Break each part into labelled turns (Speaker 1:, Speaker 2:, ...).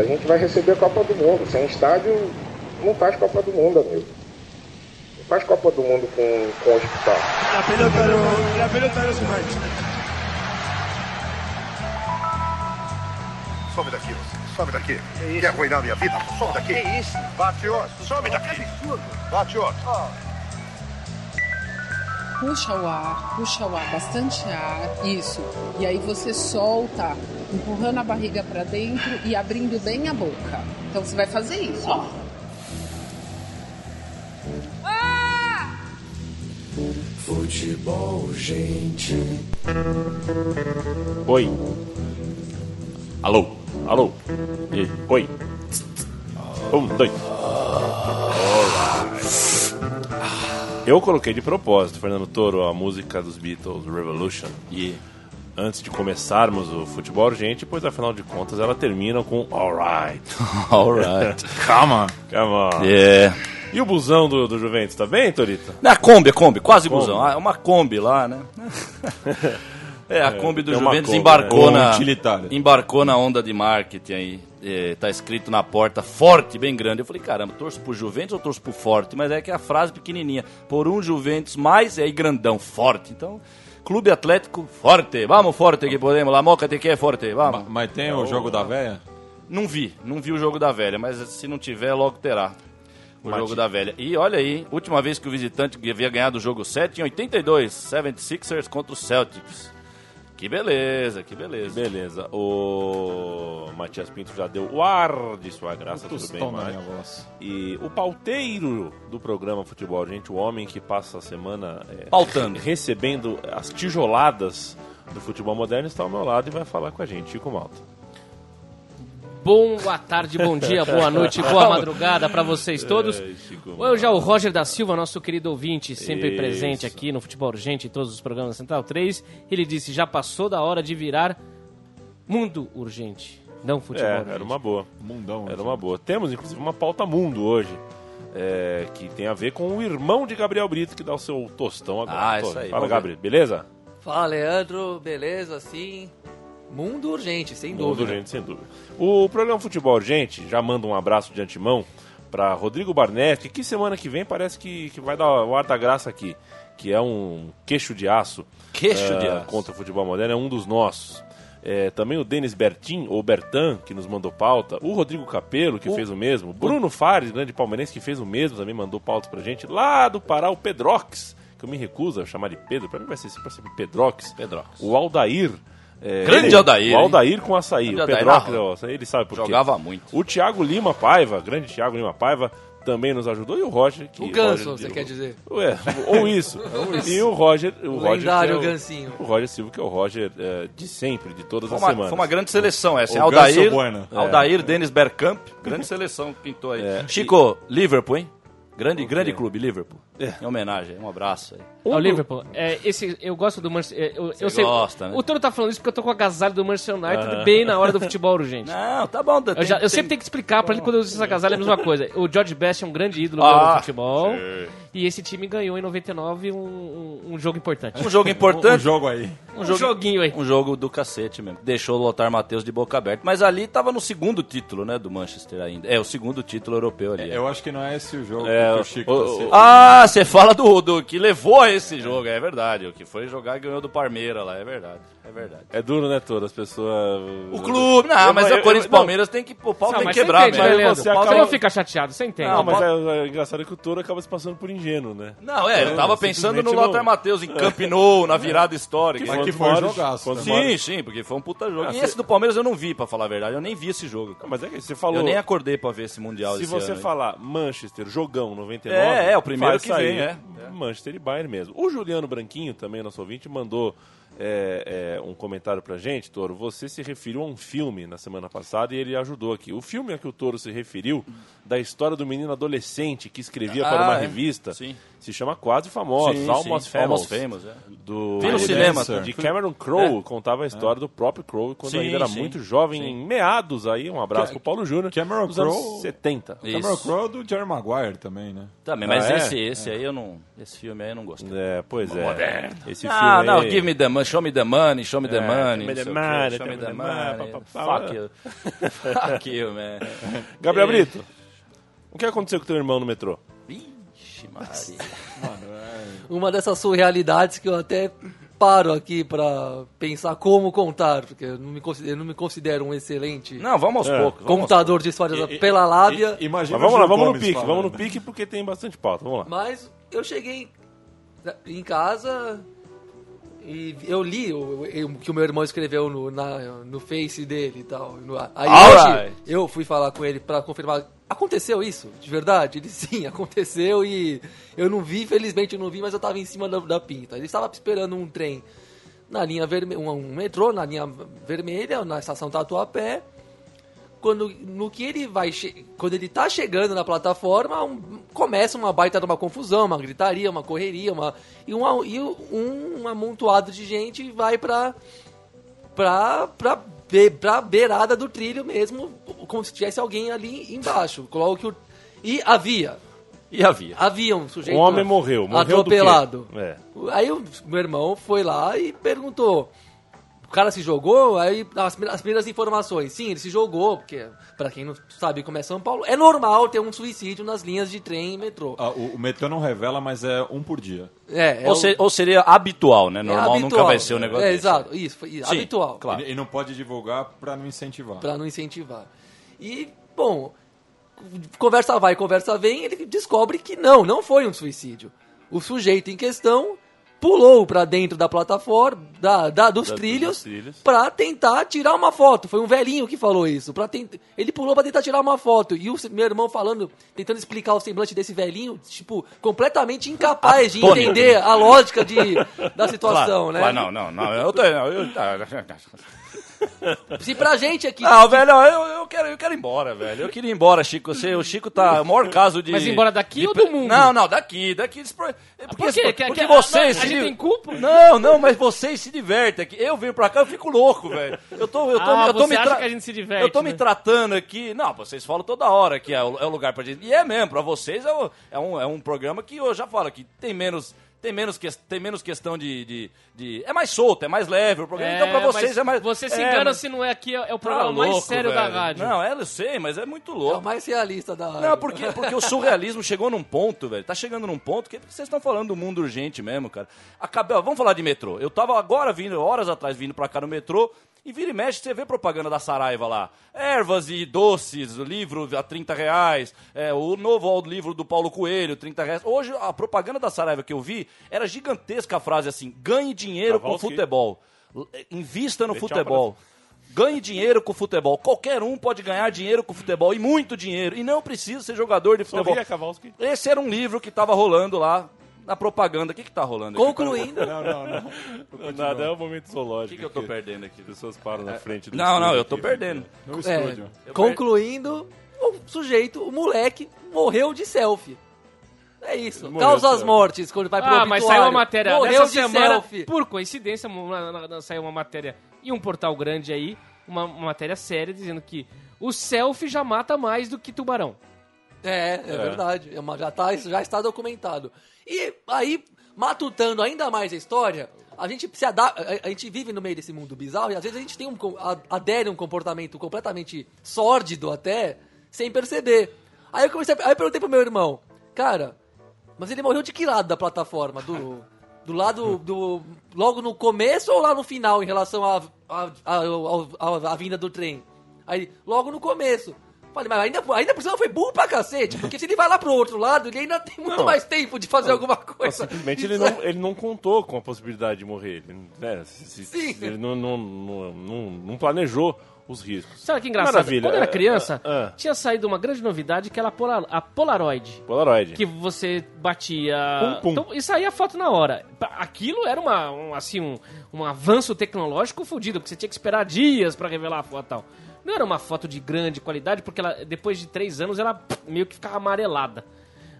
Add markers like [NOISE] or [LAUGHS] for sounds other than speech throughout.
Speaker 1: a gente vai receber a Copa do Mundo. Sem estádio, não faz Copa do Mundo, amigo. Não faz Copa do Mundo com, com hospital.
Speaker 2: La pelota no, la pelota no se mancha.
Speaker 3: Some daqui, você. Some daqui. Quer arruinar minha vida? Some daqui. Que isso? Bate outro. Some daqui. Bate outro.
Speaker 4: Puxa o ar, puxa o ar, bastante ar, isso. E aí você solta, empurrando a barriga para dentro e abrindo bem a boca. Então você vai fazer isso, ó.
Speaker 5: Futebol, gente.
Speaker 6: Oi. Alô, alô. E, oi. Um, dois. Alright. Eu coloquei de propósito, Fernando Toro, a música dos Beatles, Revolution. E antes de começarmos o futebol urgente, pois afinal de contas ela termina com Alright. [LAUGHS]
Speaker 7: Alright. [LAUGHS] Come on.
Speaker 6: Come on.
Speaker 7: Yeah.
Speaker 6: E o busão do, do Juventus, tá bem, Torita?
Speaker 7: Na Kombi, a Kombi, quase
Speaker 6: Kombi.
Speaker 7: busão. Ah, É uma Kombi lá, né? [LAUGHS] É, a Kombi do
Speaker 6: é
Speaker 7: Juventus
Speaker 6: Kombi,
Speaker 7: embarcou
Speaker 6: né?
Speaker 7: na
Speaker 8: Utilitária.
Speaker 7: embarcou na onda de marketing aí. É, tá escrito na porta forte, bem grande. Eu falei, caramba, torço pro Juventus ou torço pro Forte? Mas é que a frase pequenininha, por um Juventus mais é aí grandão, forte. Então, Clube Atlético Forte. Vamos forte que podemos. La Moca te quer forte, vamos.
Speaker 8: Mas tem o jogo da véia?
Speaker 7: Não vi, não vi o jogo da velha, mas se não tiver, logo terá. O jogo da velha. E olha aí, última vez que o visitante havia ganhado o jogo 7 em 82, 76ers contra o Celtics. Que beleza, que beleza.
Speaker 6: Beleza. O Matias Pinto já deu o ar de sua graça, tudo bem,
Speaker 8: voz.
Speaker 6: E o pauteiro do programa Futebol Gente, o homem que passa a semana é,
Speaker 7: Pautando.
Speaker 6: recebendo as tijoladas do futebol moderno, está ao meu lado e vai falar com a gente, Chico Malta.
Speaker 9: Boa tarde, bom dia, boa noite, boa [LAUGHS] madrugada para vocês todos.
Speaker 6: É,
Speaker 9: Hoje é o Roger da Silva, nosso querido ouvinte, sempre
Speaker 6: Isso.
Speaker 9: presente aqui no Futebol Urgente em todos os programas da Central 3. Ele disse: já passou da hora de virar Mundo Urgente, não Futebol
Speaker 6: É,
Speaker 9: Urgente.
Speaker 6: era uma boa.
Speaker 8: Mundão.
Speaker 6: Era uma boa. Temos, inclusive, uma pauta mundo hoje. é, que tem a ver com o irmão de Gabriel Brito, que dá o seu tostão agora.
Speaker 7: Ah, isso aí,
Speaker 6: Fala. Gabriel, beleza?
Speaker 10: Fala, Leandro, beleza? Sim. Mundo urgente, sem
Speaker 6: Mundo
Speaker 10: dúvida.
Speaker 6: urgente, sem dúvida. O programa Futebol Urgente já manda um abraço de antemão para Rodrigo Barnetti, que semana que vem parece que, que vai dar o ar da graça aqui, que é um queixo de aço.
Speaker 7: Queixo
Speaker 6: eh,
Speaker 7: de aço.
Speaker 6: Contra o futebol moderno, é um dos nossos. É, também o Denis Bertin, ou Bertan, que nos mandou pauta. O Rodrigo Capelo, que fez o mesmo. Bruno Fares, grande palmeirense, que fez o mesmo, também mandou pauta pra gente. Lá do Pará, o Pedrox, que eu me recuso a chamar de Pedro, pra mim vai ser sempre sempre Pedrox.
Speaker 7: Pedrox.
Speaker 6: O Aldair. É,
Speaker 7: Grande
Speaker 6: ele-
Speaker 7: Aldair,
Speaker 6: O Aldair com açaí.
Speaker 7: Grande
Speaker 6: o ó, ele sabe por quê.
Speaker 7: Jogava muito.
Speaker 6: O Thiago Lima Paiva, grande Thiago Lima Paiva, também nos ajudou. E o Roger. Que
Speaker 10: O Ganso,
Speaker 6: Roger-
Speaker 10: você quer dizer?
Speaker 6: Ué, [LAUGHS] ou isso. E o Roger. O,
Speaker 10: O
Speaker 6: Roger
Speaker 10: lendário
Speaker 6: é o-
Speaker 10: Gansinho.
Speaker 6: O Roger Silva, que é o Roger é, de sempre, de todas
Speaker 7: Foi
Speaker 6: as
Speaker 7: uma,
Speaker 6: semanas.
Speaker 7: foi uma grande seleção essa. hein?
Speaker 8: O
Speaker 7: Aldair,
Speaker 8: Ganso Bueno.
Speaker 7: Aldair Denis Bergkamp, grande seleção que pintou aí. Chico, Liverpool, hein? Grande, grande clube, Liverpool. Em homenagem, um abraço aí.
Speaker 9: O Liverpool, é, esse, eu gosto do Manchester é, eu, eu sei,
Speaker 7: gosta, né?
Speaker 9: O Toro tá falando isso porque eu tô com o agasalho do Manchester United bem na hora do futebol [LAUGHS] urgente.
Speaker 7: Não, tá bom.
Speaker 9: Eu, já- eu sempre tenho que explicar pra ele quando eu uso esse agasalho é a mesma coisa. O George Best é um grande ídolo
Speaker 7: Ah,
Speaker 9: do futebol. E esse time ganhou em 99 um, um, um jogo importante.
Speaker 7: Um jogo [LAUGHS]
Speaker 8: Um
Speaker 7: importante.
Speaker 8: jogo aí.
Speaker 9: Um, joguinho aí.
Speaker 7: Um jogo do cacete mesmo. Deixou o Lothar Matheus de boca aberta. Mas ali tava no segundo título, né, do Manchester ainda. É, o segundo título europeu ali.
Speaker 8: Eu acho que não é esse o jogo
Speaker 6: É,
Speaker 8: que o Chico
Speaker 6: o-
Speaker 8: tá se-
Speaker 7: Ah, você fala do, do que levou a esse jogo, é verdade. O que foi jogar e ganhou do Parmeira lá, é verdade. É verdade.
Speaker 6: É duro, né, Toro? As pessoas.
Speaker 7: O clube, não,
Speaker 6: Eu-
Speaker 7: mas
Speaker 6: eu-
Speaker 7: é Corinthians e
Speaker 6: eu- não.
Speaker 7: Palmeiras tem que. O pau
Speaker 9: Não,
Speaker 7: tem que
Speaker 9: mas
Speaker 7: quebrar,
Speaker 9: você entende,
Speaker 7: mesmo.
Speaker 6: Você
Speaker 9: Você,
Speaker 6: acaba-
Speaker 9: não fica chateado, você entende.
Speaker 6: Não, mas é, é engraçado que o Toro acaba se passando por ingênuo, né?
Speaker 7: Não, é, eu tava pensando no Lothar
Speaker 6: não-
Speaker 7: Matheus em Camp Nou, na virada histórica.
Speaker 8: Mas que foi um jogaço. né?
Speaker 7: Sim, sim, porque foi um puta jogo.
Speaker 6: Ah,
Speaker 7: e esse do Palmeiras eu não vi, pra falar a verdade. Eu nem vi esse jogo.
Speaker 6: Mas é que você falou.
Speaker 7: Eu nem acordei pra ver esse Mundial
Speaker 6: Se você falar Manchester, jogão 99.
Speaker 7: É, é, o primeiro que
Speaker 6: sair
Speaker 7: vem, é.
Speaker 6: Manchester e Bayern mesmo. O Juliano Branquinho, também nosso ouvinte, mandou é, é, um comentário pra gente, Toro. Você se referiu a um filme na semana passada e ele ajudou aqui. O filme a que o Toro se referiu, da história do menino adolescente que escrevia para
Speaker 7: Ah,
Speaker 6: uma
Speaker 7: é.
Speaker 6: revista,
Speaker 7: Sim.
Speaker 6: Se chama Quase Famosos,
Speaker 7: Sim,
Speaker 6: Almost
Speaker 7: sim,
Speaker 6: Famous.
Speaker 7: Almost Famous, é.
Speaker 6: Do
Speaker 7: no cinema,
Speaker 6: de Cameron Crowe, contava a história do próprio Crowe quando
Speaker 7: Sim,
Speaker 6: ainda era
Speaker 7: sim,
Speaker 6: muito jovem, em meados aí, um abraço
Speaker 8: Ca-
Speaker 6: pro Paulo Júnior,
Speaker 8: Cameron Crowe-
Speaker 6: 70.
Speaker 8: Cameron
Speaker 7: Isso.
Speaker 8: Crowe do Jerry Maguire também, né?
Speaker 7: Também, mas
Speaker 6: Ah, é?
Speaker 7: esse, esse aí eu não. Esse filme aí eu não gostei.
Speaker 6: É, pois é. Esse
Speaker 7: Ah,
Speaker 6: filme
Speaker 7: não,
Speaker 6: aí-
Speaker 7: give me the money, show me the money, show me the
Speaker 6: É,
Speaker 7: money.
Speaker 6: show me
Speaker 7: não
Speaker 6: the money,
Speaker 7: show me the
Speaker 6: money.
Speaker 7: Fuck you. [LAUGHS] Fuck you, man.
Speaker 6: Gabriel
Speaker 7: É.
Speaker 6: Brito, o que aconteceu com teu irmão no metrô?
Speaker 7: Ixi, Maria.
Speaker 10: Uma dessas surrealidades que eu até paro aqui pra pensar como contar, porque eu não me considero, não me considero um excelente
Speaker 7: Não, vamos aos
Speaker 6: É.
Speaker 7: poucos. vamos aos
Speaker 10: contador de histórias pela lábia.
Speaker 8: Imagina
Speaker 6: Mas vamos
Speaker 8: o
Speaker 6: lá, vamos no pique,
Speaker 8: falando.
Speaker 6: vamos no pique porque tem bastante pauta, vamos lá.
Speaker 10: Mas eu cheguei em casa e eu li o, o que o meu irmão escreveu no, na- no Face dele e tal. No- aí hoje eu fui falar com ele pra confirmar. Aconteceu isso? De verdade? Ele [LAUGHS] sim, aconteceu e eu não vi, felizmente eu não vi, mas eu tava em cima da, da pinta. Ele estava esperando um trem na linha vermelha, um, um metrô na linha vermelha, na estação Tatuapé quando no que ele vai quando ele tá chegando na plataforma um- começa uma baita de uma confusão uma gritaria uma correria uma e um, e um amontoado de gente vai pra pra pra, be, pra beirada do trilho mesmo como se tivesse alguém ali embaixo coloque o e havia
Speaker 7: E havia.
Speaker 10: havia um sujeito
Speaker 6: Um homem morreu, morreu
Speaker 10: atropelado?
Speaker 6: É.
Speaker 10: Aí o meu irmão foi lá e perguntou. O cara se jogou, aí as, primeiras- as primeiras informações. Sim, ele se jogou, porque, pra quem não sabe como é São Paulo, é normal ter um suicídio nas linhas de trem e metrô.
Speaker 8: Ah, o, o metrô não revela, mas é um por dia.
Speaker 10: É, é
Speaker 7: Ou,
Speaker 10: o-
Speaker 7: ou seria habitual, né?
Speaker 10: é
Speaker 7: Normal nunca
Speaker 10: habitual.
Speaker 7: vai ser um negócio
Speaker 10: É,
Speaker 7: desse.
Speaker 10: exato, isso,
Speaker 7: Sim,
Speaker 10: habitual.
Speaker 7: claro.
Speaker 8: E, e não pode divulgar pra não incentivar.
Speaker 10: Pra não incentivar. E, bom, conversa vai, conversa vem, ele descobre que não, não foi um suicídio. O sujeito em questão pulou pra dentro da plataforma, da, da- dos
Speaker 6: Da-
Speaker 10: trilhos,
Speaker 6: dos trilhos.
Speaker 10: pra tentar tirar uma foto. Foi um velhinho que falou isso. Pra tent... Ele pulou pra tentar tirar uma foto. E o meu irmão falando, tentando explicar o semblante desse velhinho, tipo, completamente incapaz de entender a lógica de, da situação,
Speaker 7: Claro,
Speaker 10: né?
Speaker 7: claro, não, não, não. Eu tô. Eu,
Speaker 10: Se pra gente aqui.
Speaker 7: Não, velho, eu, eu, quero, eu quero ir embora, velho. Eu queria ir embora, Chico. Você, o Chico tá. O maior caso de.
Speaker 9: Mas ir embora daqui
Speaker 7: de
Speaker 9: ou do mundo?
Speaker 7: Não, não, daqui, daqui. Pro- Porque,
Speaker 9: Por quê? Que-
Speaker 7: porque
Speaker 9: que-
Speaker 7: vocês.
Speaker 9: a
Speaker 7: se
Speaker 9: gente tem culpa?
Speaker 7: Não, não, mas vocês se divertem aqui. Eu venho pra cá, eu fico louco, velho. Eu tô, eu tô,
Speaker 9: Ah,
Speaker 7: eu tô
Speaker 9: você
Speaker 7: me
Speaker 9: acha que a gente se diverte,
Speaker 7: Eu tô me
Speaker 9: né?
Speaker 7: tratando aqui. Não, vocês falam toda hora que é o, é o lugar pra gente. E é mesmo, pra vocês é, o- é um, é um programa que eu já falo que tem menos. Tem menos, que, tem menos questão de, de, de- É mais solto, é mais leve o programa. então pra vocês
Speaker 9: mas
Speaker 7: é mais.
Speaker 9: Você se
Speaker 7: é,
Speaker 9: engana
Speaker 7: mas-
Speaker 9: se não é aqui, é o
Speaker 7: Tá
Speaker 9: programa mais
Speaker 7: louco,
Speaker 9: sério da
Speaker 7: velho.
Speaker 9: rádio.
Speaker 7: Não, é, eu sei, mas é muito
Speaker 10: É
Speaker 7: louco.
Speaker 10: o mais realista da.
Speaker 7: Não, porque, porque o surrealismo chegou num ponto, velho. Tá chegando num ponto que vocês estão falando do mundo urgente mesmo, cara. Acabei, ó, vamos falar de metrô. Eu tava agora vindo, horas atrás, vindo pra cá no metrô. E vira e mexe, você vê propaganda da Saraiva lá. Ervas e doces, livro a 30 reais. É, o novo livro do Paulo Coelho, 30 reais. Hoje, a propaganda da Saraiva que eu vi era gigantesca a frase assim: ganhe dinheiro com futebol. L- Invista no futebol. Ganhe dinheiro com futebol. Qualquer um pode ganhar dinheiro com futebol e muito dinheiro. E não precisa ser jogador de futebol.
Speaker 6: Sorria.
Speaker 7: Esse era um livro que tava rolando lá na propaganda. O que que tá rolando aqui?
Speaker 10: Concluindo,
Speaker 8: Não, não, não.
Speaker 6: Não, Nada, é o momento
Speaker 7: O
Speaker 6: zoológico.
Speaker 7: que, que eu tô perdendo aqui?
Speaker 6: As pessoas param na frente do
Speaker 7: Não, não, eu tô
Speaker 6: aqui.
Speaker 7: perdendo.
Speaker 8: No
Speaker 10: é,
Speaker 8: estúdio.
Speaker 10: concluindo, o sujeito, o moleque, morreu de selfie. É isso.
Speaker 6: Morreu
Speaker 10: Causa as mortes quando vai pro
Speaker 9: Ah, mas saiu uma matéria
Speaker 10: Morreu de
Speaker 9: semana,
Speaker 10: selfie.
Speaker 9: por coincidência, saiu uma matéria em um portal grande aí, uma, uma matéria séria, dizendo que o selfie já mata mais do que tubarão.
Speaker 10: É, é, verdade. É uma- já, tá, isso já está documentado. E aí, matutando ainda mais a história, a gente se ada- a, gente vive no meio desse mundo bizarro e às vezes a gente tem um adere um comportamento completamente sórdido até, sem perceber. Aí eu comecei, a- aí eu perguntei pro meu irmão, cara, mas ele morreu de que lado da plataforma? Do, do lado do. logo no começo ou lá no final em relação à vinda do trem? Aí, logo no começo. Falei, mas ainda, ainda por cima foi burro pra cacete, porque se ele vai lá pro outro lado, ele ainda tem muito
Speaker 6: Não.
Speaker 10: mais tempo de fazer alguma coisa.
Speaker 6: Simplesmente ele não, ele não contou com a possibilidade de morrer. Ele, né, se- se-
Speaker 10: Sim.
Speaker 6: ele não, não, não, não- não planejou os riscos.
Speaker 9: Sabe que engraçado?
Speaker 6: Maravilha.
Speaker 9: Quando eu era
Speaker 6: É,
Speaker 9: criança,
Speaker 6: é, é.
Speaker 9: tinha saído uma grande novidade que era a, Polar- a Polaroid.
Speaker 6: Polaroid.
Speaker 9: Que você batia.
Speaker 6: Pum, pum.
Speaker 9: Então, e saía a foto na hora. Aquilo era uma, um, assim, um, um avanço tecnológico fodido, porque você tinha que esperar dias pra revelar a foto e tal. Não era uma foto de grande qualidade, porque ela, depois de três anos ela meio que ficava amarelada.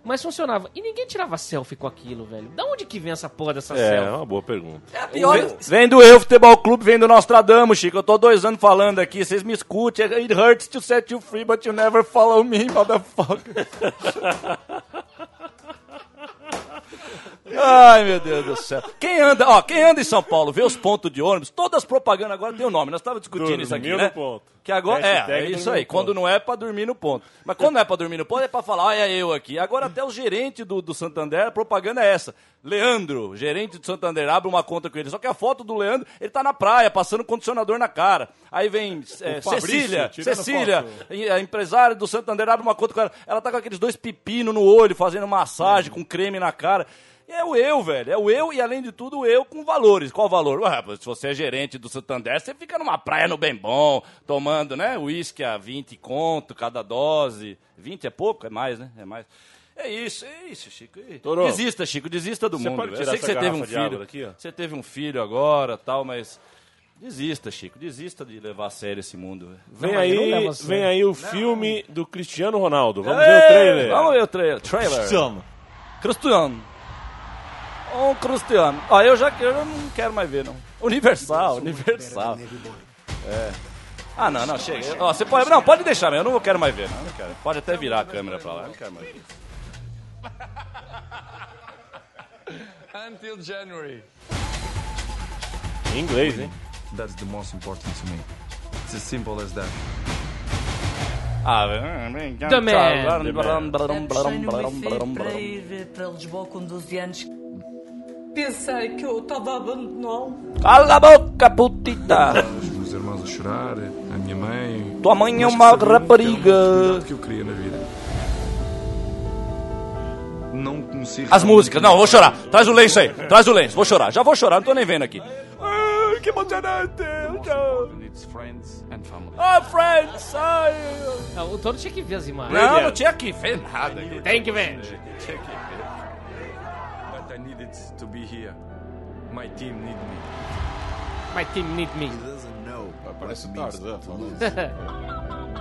Speaker 9: mas funcionava. E ninguém tirava selfie com aquilo, velho. Da onde que vem essa porra dessa
Speaker 6: É, é
Speaker 9: selfie?
Speaker 6: uma boa pergunta.
Speaker 10: É a pior.
Speaker 7: Vem do Eu Futebol Clube, vem do Nostradamus, Chico. Eu tô dois anos falando aqui, vocês me escutem. It hurts to set you free, but you never follow me, motherfucker. [LAUGHS] Ai, meu Deus do céu. Quem anda, ó, quem anda em São Paulo, vê os pontos de ônibus, todas as propagandas agora tem o nome. Nós estávamos discutindo isso aqui, né?
Speaker 6: ponto.
Speaker 7: Que agora é,
Speaker 6: Hashtag
Speaker 7: é isso aí. Quando não é pra dormir no ponto. Mas quando não é pra dormir no ponto, é pra falar, olha eu aqui. Agora até o gerente do, do Santander, a propaganda é essa. Leandro, gerente do Santander, abre uma conta com ele. Só que a foto do Leandro, ele tá na praia, passando condicionador na cara. Aí vem é,
Speaker 8: Fabrício,
Speaker 7: Cecília, Cecília, a empresária do Santander, abre uma conta com ela. Ela tá com aqueles dois pepinos no olho, fazendo massagem com creme na cara. É o eu, velho. É o eu e, além de tudo, o eu com valores. Qual valor? Ué, se você é gerente do Santander, você fica numa praia no bem bom, tomando, né? Uísque a 20 conto cada dose. 20 é pouco? É mais, né? É mais. É isso, é isso, Chico.
Speaker 6: Torô,
Speaker 7: desista, Chico, desista do
Speaker 6: você
Speaker 7: mundo.
Speaker 6: pode
Speaker 7: Eu
Speaker 6: tirar
Speaker 7: sei que você teve um filho.
Speaker 6: ó?
Speaker 7: Você teve um filho agora tal, mas. Desista, Chico. Desista de levar a sério esse mundo.
Speaker 6: Vem
Speaker 9: eu não
Speaker 6: aí,
Speaker 9: levo a sério.
Speaker 6: vem aí o filme do Cristiano Ronaldo. Vamos ver o trailer.
Speaker 7: Vamos ver o trailer. trailer.
Speaker 8: Cristiano.
Speaker 7: Cristiano. Um Cristiano. Ó, eu já eu não quero mais ver, não. Universal, Universal. É. Ah, não, não, chega. Ó, você pode, não, pode deixar, eu não quero mais ver, não, não quero. Pode até virar a câmera pra lá, eu não quero mais ver.
Speaker 5: Until January.
Speaker 6: Em inglês, hein?
Speaker 5: That's the most important to me. It's as simple as that.
Speaker 7: Ah, vem.
Speaker 9: The Man.
Speaker 11: Para ir para Lisboa com 12 anos. Pensei que eu estava a abandoná-lo.
Speaker 7: Cala a boca, putita.
Speaker 5: Os meus irmãos a chorar, a minha mãe.
Speaker 7: Tua mãe é
Speaker 5: Mas
Speaker 7: uma rapariga.
Speaker 5: que eu queria na vida. Não conheci.
Speaker 7: As músicas, não, vou chorar. Traz o lenço aí, traz o lenço, vou chorar. Já vou chorar, não tô nem vendo aqui. Ai, que emocionante.
Speaker 5: Family.
Speaker 7: Ah, friends, ai.
Speaker 9: Ah, O Toro tinha que ver as imagens.
Speaker 7: Não, não tinha que ver nada. aqui.
Speaker 9: Tem que ver.
Speaker 5: Tinha que ver. Needed to be here. My team need me.
Speaker 9: My team need me.
Speaker 8: Parece o Tarzan falando.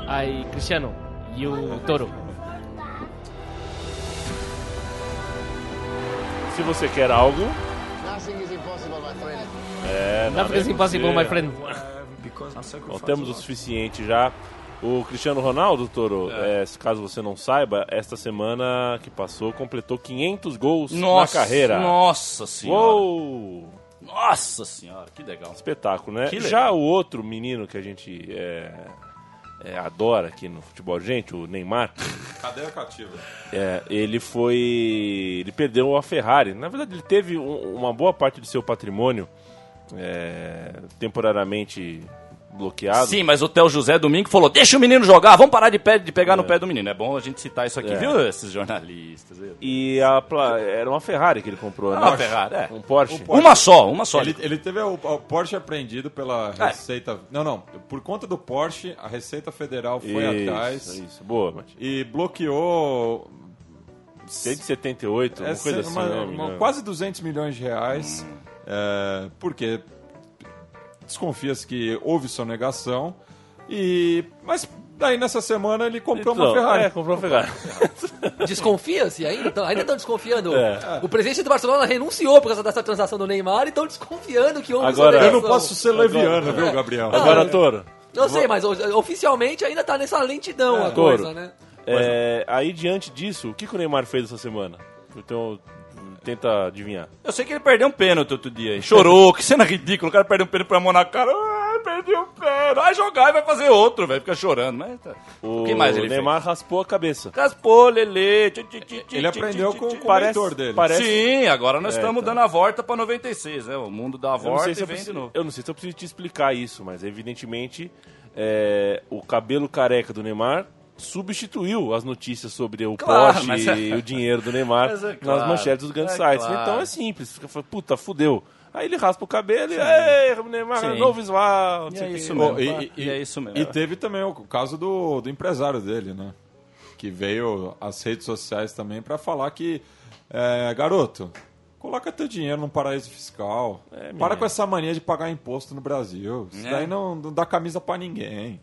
Speaker 9: Aí, [LAUGHS] Cristiano. E o Toro.
Speaker 6: Se você quer algo. É, nada
Speaker 9: Nothing is impossible, my friend.
Speaker 5: Because I
Speaker 6: Nós
Speaker 5: sacrificed
Speaker 6: temos o
Speaker 5: a lot.
Speaker 6: suficiente já. O Cristiano Ronaldo, Toro, é, se caso você não saiba, esta semana que passou completou 500 gols
Speaker 7: Nossa,
Speaker 6: na carreira.
Speaker 7: Nossa senhora.
Speaker 6: Uou!
Speaker 7: Nossa senhora, que legal.
Speaker 6: Espetáculo, né?
Speaker 7: Legal.
Speaker 6: Já o outro menino que a gente é, é, adora aqui no futebol, gente, o Neymar, [LAUGHS]
Speaker 8: Cadeia cativa.
Speaker 6: é, ele foi. Ele perdeu a Ferrari. Na verdade, ele teve um- uma boa parte do seu patrimônio é, temporariamente bloqueado.
Speaker 7: Sim, mas o Theo José domingo falou: deixa o menino jogar, vamos parar de, pé, de pegar no pé do menino. É bom a gente citar isso aqui,
Speaker 6: É.
Speaker 7: viu, esses jornalistas?
Speaker 6: E a pla- era uma Ferrari que ele comprou, né?
Speaker 7: Uma Ferrari, é.
Speaker 6: Um Porsche.
Speaker 7: Uma só, uma só.
Speaker 8: Ele, ele teve o, o Porsche apreendido pela
Speaker 7: É.
Speaker 8: Receita. Não, não. Por conta do Porsche, a Receita Federal foi
Speaker 6: Isso,
Speaker 8: atrás
Speaker 6: Isso, boa, Mati.
Speaker 8: e bloqueou
Speaker 6: 178, uma
Speaker 8: é,
Speaker 6: coisa assim,
Speaker 8: uma-
Speaker 6: né,
Speaker 8: uma-
Speaker 6: menino?
Speaker 8: quase 200 milhões de reais. é, porque desconfia-se que houve sonegação. E, mas daí nessa semana ele comprou uma
Speaker 6: Então,
Speaker 8: Ferrari.
Speaker 6: É, comprou uma Ferrari. [LAUGHS]
Speaker 10: Desconfia-se ainda? Então, ainda estão desconfiando.
Speaker 6: É.
Speaker 10: O presidente do Barcelona renunciou por causa dessa transação do Neymar e estão desconfiando que houve
Speaker 6: Agora-
Speaker 8: Eu
Speaker 10: sonegação.
Speaker 8: não posso ser leviano, viu, Gabriel?
Speaker 6: Agora, Toro,
Speaker 10: Eu sei, mas oficialmente ainda tá nessa lentidão a
Speaker 6: Toro.
Speaker 10: coisa, né?
Speaker 6: é, aí diante disso, o que, que o Neymar fez essa semana? Então, tenta adivinhar.
Speaker 7: Eu sei que ele perdeu um pênalti outro dia. aí. Chorou, que cena ridícula. O cara perdeu um pênalti pra mão na cara. Ah, perdi um pênalti. Vai jogar e vai fazer outro, velho. Fica chorando. Mas tá.
Speaker 6: O,
Speaker 7: O que mais ele
Speaker 6: Neymar raspou a cabeça.
Speaker 7: fez? Raspou, Lelê.
Speaker 8: Ele aprendeu com, com o mentor dele.
Speaker 6: parece-
Speaker 7: Sim, agora nós
Speaker 6: É,
Speaker 7: estamos
Speaker 6: então.
Speaker 7: dando a volta pra 96, né? O mundo dá a
Speaker 6: Eu não,
Speaker 7: volta
Speaker 6: sei
Speaker 7: e
Speaker 6: se eu,
Speaker 7: vem de
Speaker 6: preciso,
Speaker 7: novo.
Speaker 6: eu não sei se eu preciso te explicar isso, mas evidentemente é, o cabelo careca do Neymar substituiu as notícias sobre o
Speaker 7: Claro,
Speaker 6: Porsche
Speaker 7: mas é-
Speaker 6: e o dinheiro do Neymar [LAUGHS]
Speaker 7: é
Speaker 6: nas
Speaker 7: claro,
Speaker 6: manchetes dos grandes
Speaker 7: é
Speaker 6: sites.
Speaker 7: claro.
Speaker 6: Então é simples. Puta, fudeu. Aí ele raspa o cabelo e, ei, Neymar,
Speaker 7: Sim.
Speaker 6: novo visual. não
Speaker 7: E é isso mesmo.
Speaker 8: Pô, e,
Speaker 7: E é isso mesmo.
Speaker 8: E teve também o caso do, do empresário dele, né? Que veio às redes sociais também pra falar que, é, garoto, coloca teu dinheiro num paraíso fiscal. Para com essa mania de pagar imposto no Brasil. Isso
Speaker 7: É.
Speaker 8: daí não, não dá camisa pra ninguém.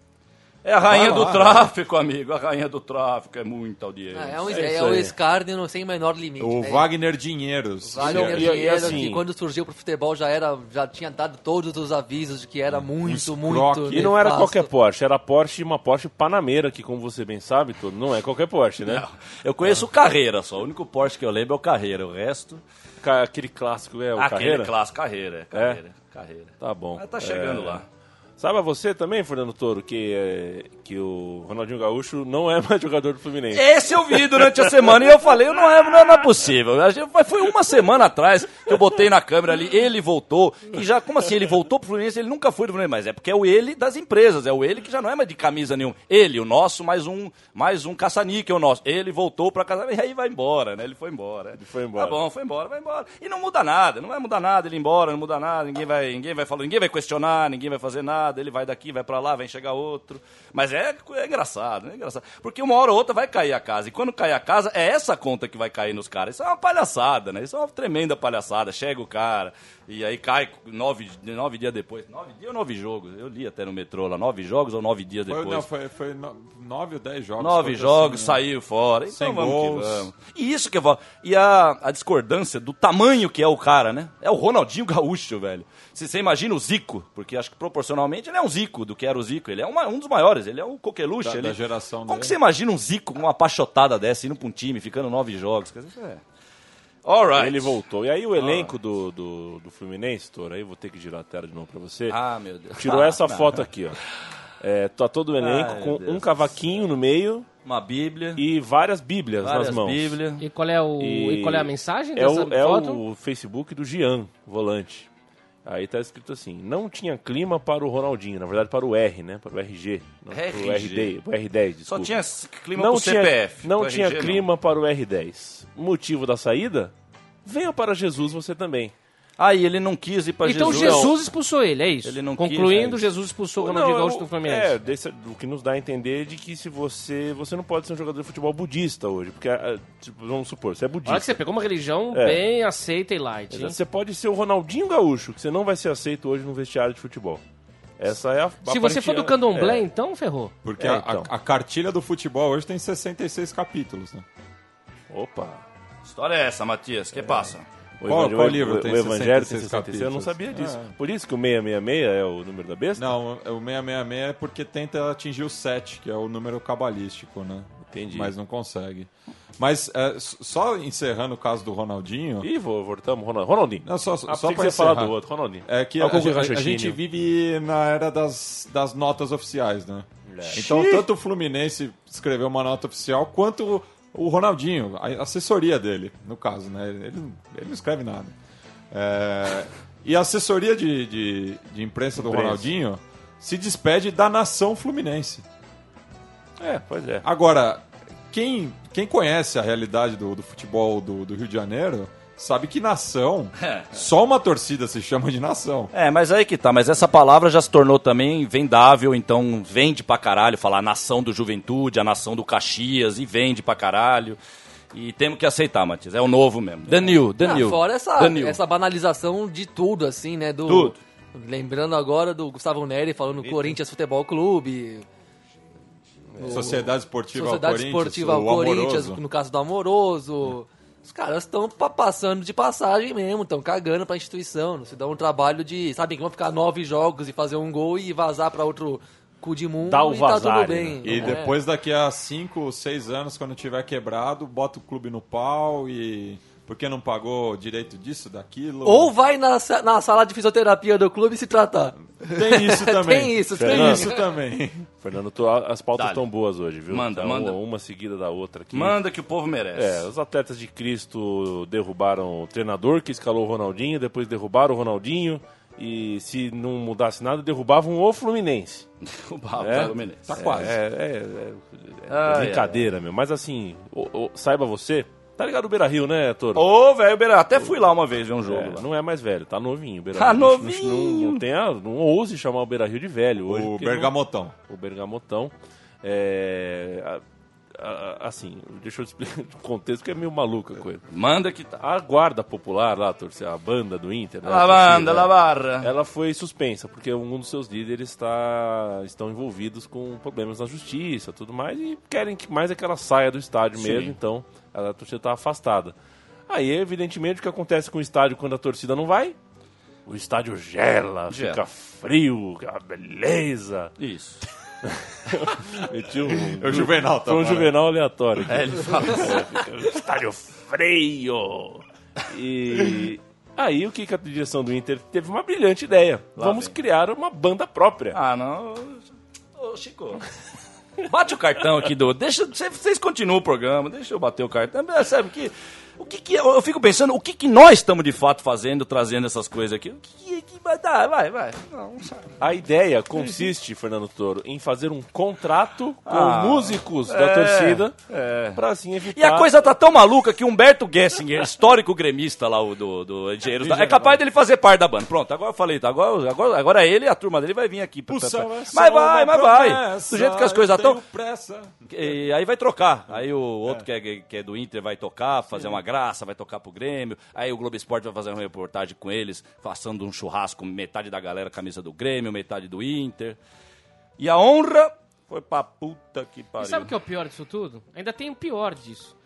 Speaker 7: É a rainha do
Speaker 8: lá.
Speaker 7: tráfico, amigo. A rainha do tráfico é muita audiência.
Speaker 10: É, é, um,
Speaker 6: É
Speaker 10: é, o escárnio sem o menor limite.
Speaker 8: O
Speaker 10: né?
Speaker 8: Wagner Dinheiros.
Speaker 10: Wagner
Speaker 6: E- e-
Speaker 10: Dinheiro,
Speaker 6: e assim-
Speaker 10: que quando surgiu pro futebol já era já tinha dado todos os avisos de que era muito,
Speaker 8: escroque.
Speaker 10: muito.
Speaker 6: E não era qualquer Porsche, era Porsche, uma Porsche Panamera, que como você bem sabe, todo, não é qualquer Porsche, né?
Speaker 7: Não, eu conheço o Carreira só. O único Porsche que eu lembro é o Carreira. O resto.
Speaker 6: Ca- Aquele clássico é o
Speaker 7: aquele
Speaker 6: Carreira?
Speaker 7: clássico Carreira. é, Carreira. Carreira.
Speaker 6: Tá bom.
Speaker 7: Mas tá chegando
Speaker 6: É,
Speaker 7: lá.
Speaker 6: Sabe você também, Fernando Toro, que, é, que o Ronaldinho Gaúcho não é [LAUGHS] mais jogador do Fluminense.
Speaker 7: Esse eu vi durante a semana e eu falei, não é, não é possível. A gente- Foi uma semana atrás que eu botei na câmera ali, ele voltou, e já, como assim, ele voltou pro Fluminense, ele nunca foi do Fluminense, mas é porque é o ele das empresas, é o ele que já não é mais de camisa nenhuma. Ele, o nosso, mais um, mais um caça-níquel nosso. Ele voltou pra casa, e aí vai embora, né? Ele foi embora. Ele
Speaker 6: foi embora.
Speaker 7: Tá bom, foi embora, vai embora. E não muda nada, não vai mudar nada ele ir embora, não muda nada, ninguém vai, ninguém vai falar, ninguém vai questionar, ninguém vai fazer nada, ele vai daqui, vai pra lá, vai chegar outro. Mas é, é engraçado, é engraçado. Porque uma hora ou outra vai cair a casa. E quando cair a casa, é essa conta que vai cair nos caras. Isso é uma palhaçada, né? Isso é uma tremenda palhaçada. Chega o cara, e aí cai nove, nove dias depois. Nove dias ou nove jogos? Eu li até no metrô lá, nove jogos ou nove dias
Speaker 8: Foi,
Speaker 7: depois.
Speaker 8: não, foi, foi no- nove ou dez jogos.
Speaker 7: Nove jogos,
Speaker 8: assim,
Speaker 7: saiu fora. Então
Speaker 8: Sem
Speaker 7: vamos
Speaker 8: gols.
Speaker 7: que vamos. E isso que eu falo. E a, a discordância do tamanho que é o cara, né? É o Ronaldinho [LAUGHS] Gaúcho, velho. Você você imagina o Zico, porque acho que proporcionalmente ele é um Zico do que era o Zico. Ele é uma- um dos maiores, ele é um coqueluche.
Speaker 8: Da-
Speaker 7: ele...
Speaker 8: da geração
Speaker 7: Como
Speaker 8: dele.
Speaker 7: que você imagina um Zico com uma pachotada dessa, indo pra um time, ficando nove jogos? Quer dizer, é. Alright.
Speaker 6: Ele voltou. E aí o elenco do, do, do Fluminense, Toro, aí vou ter que girar a tela de novo pra você.
Speaker 7: Ah, meu Deus.
Speaker 6: Tirou
Speaker 7: Ah, [LAUGHS]
Speaker 6: essa
Speaker 7: não.
Speaker 6: foto aqui, ó. É, tá todo o elenco
Speaker 7: Ai,
Speaker 6: com um cavaquinho no meio
Speaker 7: Uma bíblia,
Speaker 6: e várias bíblias
Speaker 7: várias
Speaker 6: nas mãos.
Speaker 7: bíblias.
Speaker 9: E qual é, o, e... qual é a mensagem
Speaker 6: é
Speaker 9: dessa
Speaker 6: o, é
Speaker 9: foto?
Speaker 6: o Facebook do Gian, volante. Aí tá escrito assim: não tinha clima para o Ronaldinho, na verdade para o R, né? Para o RG. Não, Para o
Speaker 7: RG.
Speaker 6: RD, pro R10,
Speaker 7: Só
Speaker 6: desculpa.
Speaker 7: tinha clima
Speaker 6: não
Speaker 7: pro
Speaker 6: tinha,
Speaker 7: CPF.
Speaker 6: Não tinha
Speaker 7: RG,
Speaker 6: clima para o R10. Motivo da saída? Venha para Jesus você também.
Speaker 7: Aí ele não quis ir pra
Speaker 9: Então
Speaker 7: Jesus.
Speaker 9: Jesus expulsou ele, é isso?
Speaker 7: Ele não
Speaker 9: Concluindo,
Speaker 7: quis,
Speaker 9: Jesus expulsou o Ronaldinho Gaúcho do Fluminense.
Speaker 6: É, desse- o que nos dá a entender de que se você. Você não pode ser um jogador de futebol budista hoje. Porque, ah, tipo, vamos supor, você é budista.
Speaker 9: Olha que você pegou uma religião
Speaker 6: É.
Speaker 9: bem aceita e light. hein?
Speaker 6: Você pode ser o Ronaldinho Gaúcho, que você não vai ser aceito hoje no vestiário de futebol. Essa é a.
Speaker 9: Se você for do candomblé,
Speaker 6: é.
Speaker 9: então ferrou.
Speaker 8: Porque
Speaker 6: É,
Speaker 8: a-
Speaker 6: então.
Speaker 8: a, a cartilha do futebol hoje tem 66 capítulos, né?
Speaker 6: Opa!
Speaker 7: História é essa, Matias? Que passa?
Speaker 6: O
Speaker 8: Qual-
Speaker 6: Evangelho-
Speaker 8: qual livro
Speaker 6: o,
Speaker 8: tem
Speaker 6: o Evangelho
Speaker 8: 66
Speaker 6: tem 66, eu não
Speaker 8: capítulos?
Speaker 6: sabia disso.
Speaker 8: É.
Speaker 6: Por isso que o 666 é o número da besta?
Speaker 8: Não, o 666 é porque tenta atingir o 7, que é o número cabalístico, né?
Speaker 6: Entendi.
Speaker 8: Mas não consegue. Mas é, só encerrando o caso do Ronaldinho.
Speaker 6: Ih, voltamos. Ronald- Ronaldinho.
Speaker 8: Não, só,
Speaker 6: Ah,
Speaker 8: só
Speaker 6: ia falar
Speaker 8: encerrar.
Speaker 6: do outro, Ronaldinho.
Speaker 8: É que
Speaker 6: É
Speaker 8: a, a- a gente vive na era das, das notas oficiais, né? Então, tanto o Fluminense escreveu uma nota oficial, quanto o Ronaldinho, a assessoria dele, no caso, né? Ele, ele não- escreve nada. É, e a assessoria de, de, de imprensa do
Speaker 6: Imprensa.
Speaker 8: Ronaldinho se despede da nação fluminense.
Speaker 6: É, pois é.
Speaker 8: Agora, quem, quem conhece a realidade do, do futebol do, do Rio de Janeiro sabe que nação, só uma torcida se chama de nação.
Speaker 7: É, mas aí que tá. Mas essa palavra já se tornou também vendável, então vende pra caralho falar nação do Juventude, a nação do Caxias, e vende pra caralho. E temos que aceitar, Matias. É o novo mesmo. Danil, Danil.
Speaker 10: Ah, fora essa,
Speaker 7: Danil.
Speaker 10: essa banalização de tudo, assim, né? Do,
Speaker 7: Tudo.
Speaker 10: Lembrando agora do Gustavo Neri falando Corinthians Futebol Clube.
Speaker 8: Sociedade Esportiva
Speaker 10: Sociedade
Speaker 8: Corinthians,
Speaker 10: Esportiva
Speaker 8: o
Speaker 10: Corinthians, no caso do Amoroso. Os caras estão passando de passagem mesmo, estão cagando pra instituição. Não se dá um trabalho de, sabe, que vão ficar nove jogos e fazer um gol e vazar pra outro cu de mundo
Speaker 6: Dá o
Speaker 10: e tá tudo bem.
Speaker 8: E
Speaker 10: É.
Speaker 8: depois, daqui a 5, 6 anos, quando tiver quebrado, bota o clube no pau e. Porque não pagou direito disso, daquilo.
Speaker 10: Ou vai na, na sala de fisioterapia do clube se tratar.
Speaker 8: Tem isso [LAUGHS] também.
Speaker 10: Tem isso,
Speaker 8: Tem
Speaker 10: tem
Speaker 8: isso também. [LAUGHS]
Speaker 6: Fernando, tô- as pautas estão boas hoje, viu?
Speaker 7: Manda,
Speaker 6: Tá
Speaker 7: manda.
Speaker 6: Uma, uma seguida da outra aqui.
Speaker 7: Manda que o povo merece.
Speaker 6: É, os atletas de Cristo derrubaram o treinador que escalou o Ronaldinho, depois derrubaram o Ronaldinho e se não mudasse nada, derrubavam o Fluminense.
Speaker 7: O Bravo,
Speaker 6: É?
Speaker 7: tá, Fluminense.
Speaker 8: Tá quase.
Speaker 6: É, é, é- é
Speaker 7: Ai,
Speaker 6: brincadeira, meu. Mas assim, o- o- saiba você, tá ligado o Beira Rio, né, Toro?
Speaker 7: Ô, velho, Beira, até fui lá uma vez ver um jogo
Speaker 6: É,
Speaker 7: lá.
Speaker 6: não é mais velho, tá novinho. o Beira
Speaker 7: Tá novinho.
Speaker 6: Não, não, não tem a- não ouse chamar o Beira Rio de velho hoje.
Speaker 8: O
Speaker 6: porque não-
Speaker 8: Bergamotão.
Speaker 6: o Bergamotão. É, assim, deixa eu explicar [LAUGHS] o contexto que é meio maluca a coisa.
Speaker 7: Manda que tá.
Speaker 6: A guarda popular lá, a torcida, a banda do Inter, né,
Speaker 7: La banda, la barra.
Speaker 6: ela foi suspensa porque um dos seus líderes está estão envolvidos com problemas na justiça, tudo mais e querem que mais é que ela saia do estádio
Speaker 7: Sim.
Speaker 6: mesmo, então a torcida está afastada. Aí, evidentemente, o que acontece com o estádio quando a torcida não vai? O estádio gela,
Speaker 7: Gela.
Speaker 6: fica frio, aquela beleza.
Speaker 7: Isso. [LAUGHS]
Speaker 6: Meti um,
Speaker 8: É o Juvenal, tá
Speaker 6: Foi um. Juvenal aleatório. aqui.
Speaker 7: É, ele fala.
Speaker 6: estádio frio. E aí o que, que a direção do Inter teve uma brilhante ideia.
Speaker 7: Lá
Speaker 6: Vamos
Speaker 7: vem.
Speaker 6: criar uma banda própria.
Speaker 7: Ah, não. Ô, Chico. Bate o cartão aqui do. Deixa. cê- Vocês continuam o programa, deixa eu bater o cartão. Sabe que. O que que. Eu eu fico pensando, o que que nós estamos de fato fazendo, trazendo essas coisas aqui? O que, que vai dar? Vai, vai. Não.
Speaker 6: A ideia consiste, Fernando Toro, em fazer um contrato com
Speaker 7: Ah,
Speaker 6: músicos da
Speaker 7: é,
Speaker 6: torcida
Speaker 7: é.
Speaker 6: pra assim evitar.
Speaker 7: E a coisa tá tão maluca que Humberto Gessinger, histórico gremista lá o do, do Engenheiros, da- é capaz dele fazer parte da banda. Pronto, agora eu falei, tá, agora, agora, agora ele e a turma dele vai vir aqui. pra- pra- pra-
Speaker 8: é
Speaker 7: mas vai, mas vai. Do jeito que as coisas estão. E aí vai trocar. Aí o outro que, é, que é do Inter vai tocar, fazer uma graça, vai tocar pro Grêmio. Aí o Globo Esporte vai fazer uma reportagem com eles, façando um churrasco, metade da galera camisa do Grêmio, metade do Inter. E a honra foi pra puta que
Speaker 9: E
Speaker 7: pariu.
Speaker 9: sabe o que é o pior disso tudo? Ainda tem o pior disso.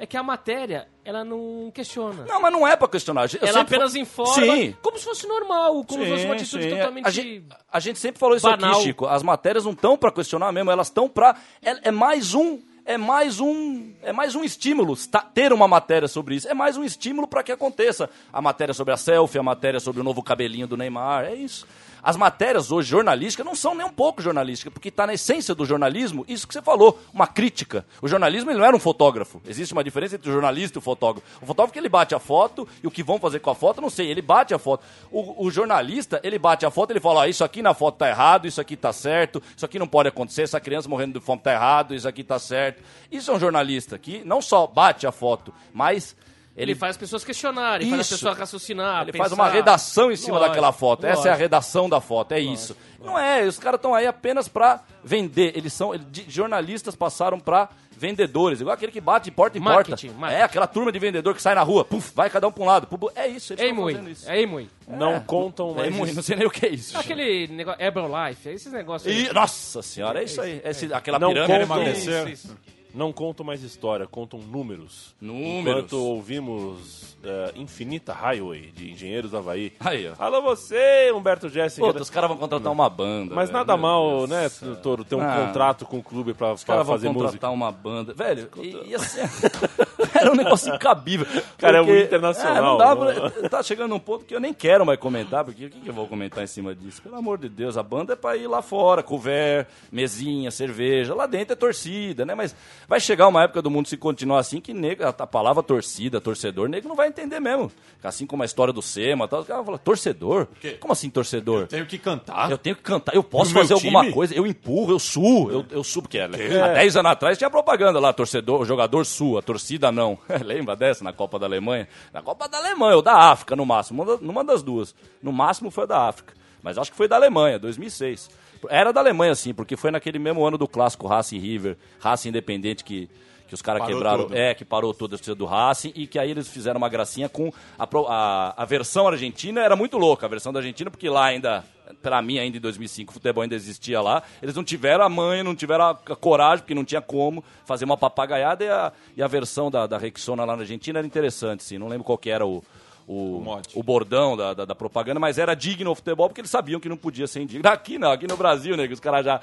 Speaker 9: É que a matéria, ela não questiona.
Speaker 7: Não, mas não é pra questionar. Eu
Speaker 9: ela apenas
Speaker 7: fa-
Speaker 9: informa
Speaker 7: Sim.
Speaker 9: como se fosse normal, como se fosse uma
Speaker 7: Sim,
Speaker 9: atitude
Speaker 7: sim.
Speaker 9: totalmente...
Speaker 7: A gente, a gente sempre falou isso
Speaker 9: banal.
Speaker 7: aqui, Chico. As matérias não estão pra questionar mesmo, elas estão pra. É, é mais um. É mais um, é mais um estímulo tá- ter uma matéria sobre isso. É mais um estímulo para que aconteça. A matéria sobre a selfie, a matéria sobre o novo cabelinho do Neymar, é isso. As matérias hoje jornalísticas não são nem um pouco jornalísticas, porque está na essência do jornalismo isso que você falou, uma crítica. O jornalismo ele não era um fotógrafo. Existe uma diferença entre o jornalista e o fotógrafo. O fotógrafo ele bate a foto e o que vão fazer com a foto, não sei, ele bate a foto. O, o jornalista, ele bate a foto, ele fala, ó, isso aqui na foto tá errado, isso aqui tá certo, isso aqui não pode acontecer, essa criança morrendo de fome tá errado, isso aqui tá certo. Isso é um jornalista que não só bate a foto, mas
Speaker 9: Ele faz as pessoas questionarem, faz as
Speaker 7: Isso.
Speaker 9: pessoas racionar,
Speaker 7: ele
Speaker 9: pensar.
Speaker 7: faz uma redação em cima
Speaker 9: Lógico,
Speaker 7: daquela foto. Essa é a
Speaker 9: lógico.
Speaker 7: redação da foto, é isso. Não é, os caras estão aí apenas pra vender. Eles são. jornalistas passaram pra vendedores, igual aquele que bate de porta em
Speaker 9: Marketing,
Speaker 7: porta.
Speaker 9: marketing.
Speaker 7: É, aquela turma de vendedor que sai na rua, puf, vai cada um pra um lado. puf, é isso, eles
Speaker 9: Ei,
Speaker 7: estão
Speaker 9: Mui.
Speaker 7: fazendo isso.
Speaker 9: Ei, Mui.
Speaker 6: Não contam
Speaker 7: É,
Speaker 6: mais.
Speaker 7: Mui,
Speaker 6: isso.
Speaker 7: não sei nem o que é isso.
Speaker 9: Aquele negócio, Herbalife, esses negócios...
Speaker 7: E- nossa senhora, é isso aí. Esse- aquela
Speaker 6: Não
Speaker 7: pirâmide.
Speaker 6: contam,
Speaker 8: emagrecer.
Speaker 9: Isso, isso.
Speaker 6: Não contam mais história, contam números.
Speaker 7: Números.
Speaker 6: Enquanto ouvimos eh, Infinita Highway, de Engenheiros do Havaí.
Speaker 7: Aí, ó.
Speaker 6: Alô você, Humberto Jessica.
Speaker 7: Puta, os caras vão contratar uma banda.
Speaker 6: Mas
Speaker 7: velho.
Speaker 6: nada
Speaker 7: Meu
Speaker 6: mal,
Speaker 7: Deus
Speaker 6: né,
Speaker 7: céu.
Speaker 6: Toro, ter um
Speaker 7: Ah.
Speaker 6: contrato com o clube pra,
Speaker 7: Os
Speaker 6: pra
Speaker 7: caras vão
Speaker 6: fazer
Speaker 7: contratar
Speaker 6: música.
Speaker 7: uma banda. Velho, e, e assim, [LAUGHS] era um negócio incabível.
Speaker 6: Cara, é um
Speaker 7: Porque,
Speaker 6: internacional,
Speaker 7: é, não
Speaker 6: né?
Speaker 7: pra- tá chegando num ponto que eu nem quero mais comentar, porque o que, que eu vou comentar em cima disso? Pelo amor de Deus, a banda é pra ir lá fora, couvert, mesinha, cerveja. Lá dentro é torcida, né? Mas vai chegar uma época do mundo se continuar assim que nego, a, a palavra torcida, torcedor, nego não vai entender mesmo. Assim como a história do SEMA tal. Os caras vão falar, torcedor? Como assim torcedor?
Speaker 8: Tenho que cantar.
Speaker 7: Eu tenho que cantar, eu posso fazer alguma
Speaker 8: time?
Speaker 7: coisa, eu empurro, eu suo, eu, eu suo, porque é, há 10 anos atrás tinha propaganda lá, torcedor, o jogador sua, torcida não. [LAUGHS] Lembra dessa na Copa da Alemanha? Na Copa da Alemanha, ou da África no máximo, numa das duas. No máximo foi da África, mas acho que foi da Alemanha, 2006. Era da Alemanha sim, porque foi naquele mesmo ano do clássico Racing River, Racing Independente que que os caras quebraram,
Speaker 8: tudo.
Speaker 7: é, que parou toda a torcida do Racing e que aí eles fizeram uma gracinha com a, a, a versão argentina era muito louca, a versão da Argentina, porque lá ainda, pra mim ainda em 2005, o futebol ainda existia lá, eles não tiveram a manha, não tiveram a, a coragem, porque não tinha como fazer uma papagaiada e a, e a versão da, da Rexona lá na Argentina era interessante, sim, não lembro qual que era o, o,
Speaker 8: mote.
Speaker 7: o bordão da, da, da propaganda, mas era digno o futebol porque eles sabiam que não podia ser indigno. [LAUGHS] Aqui não, aqui no Brasil, né, que os caras já...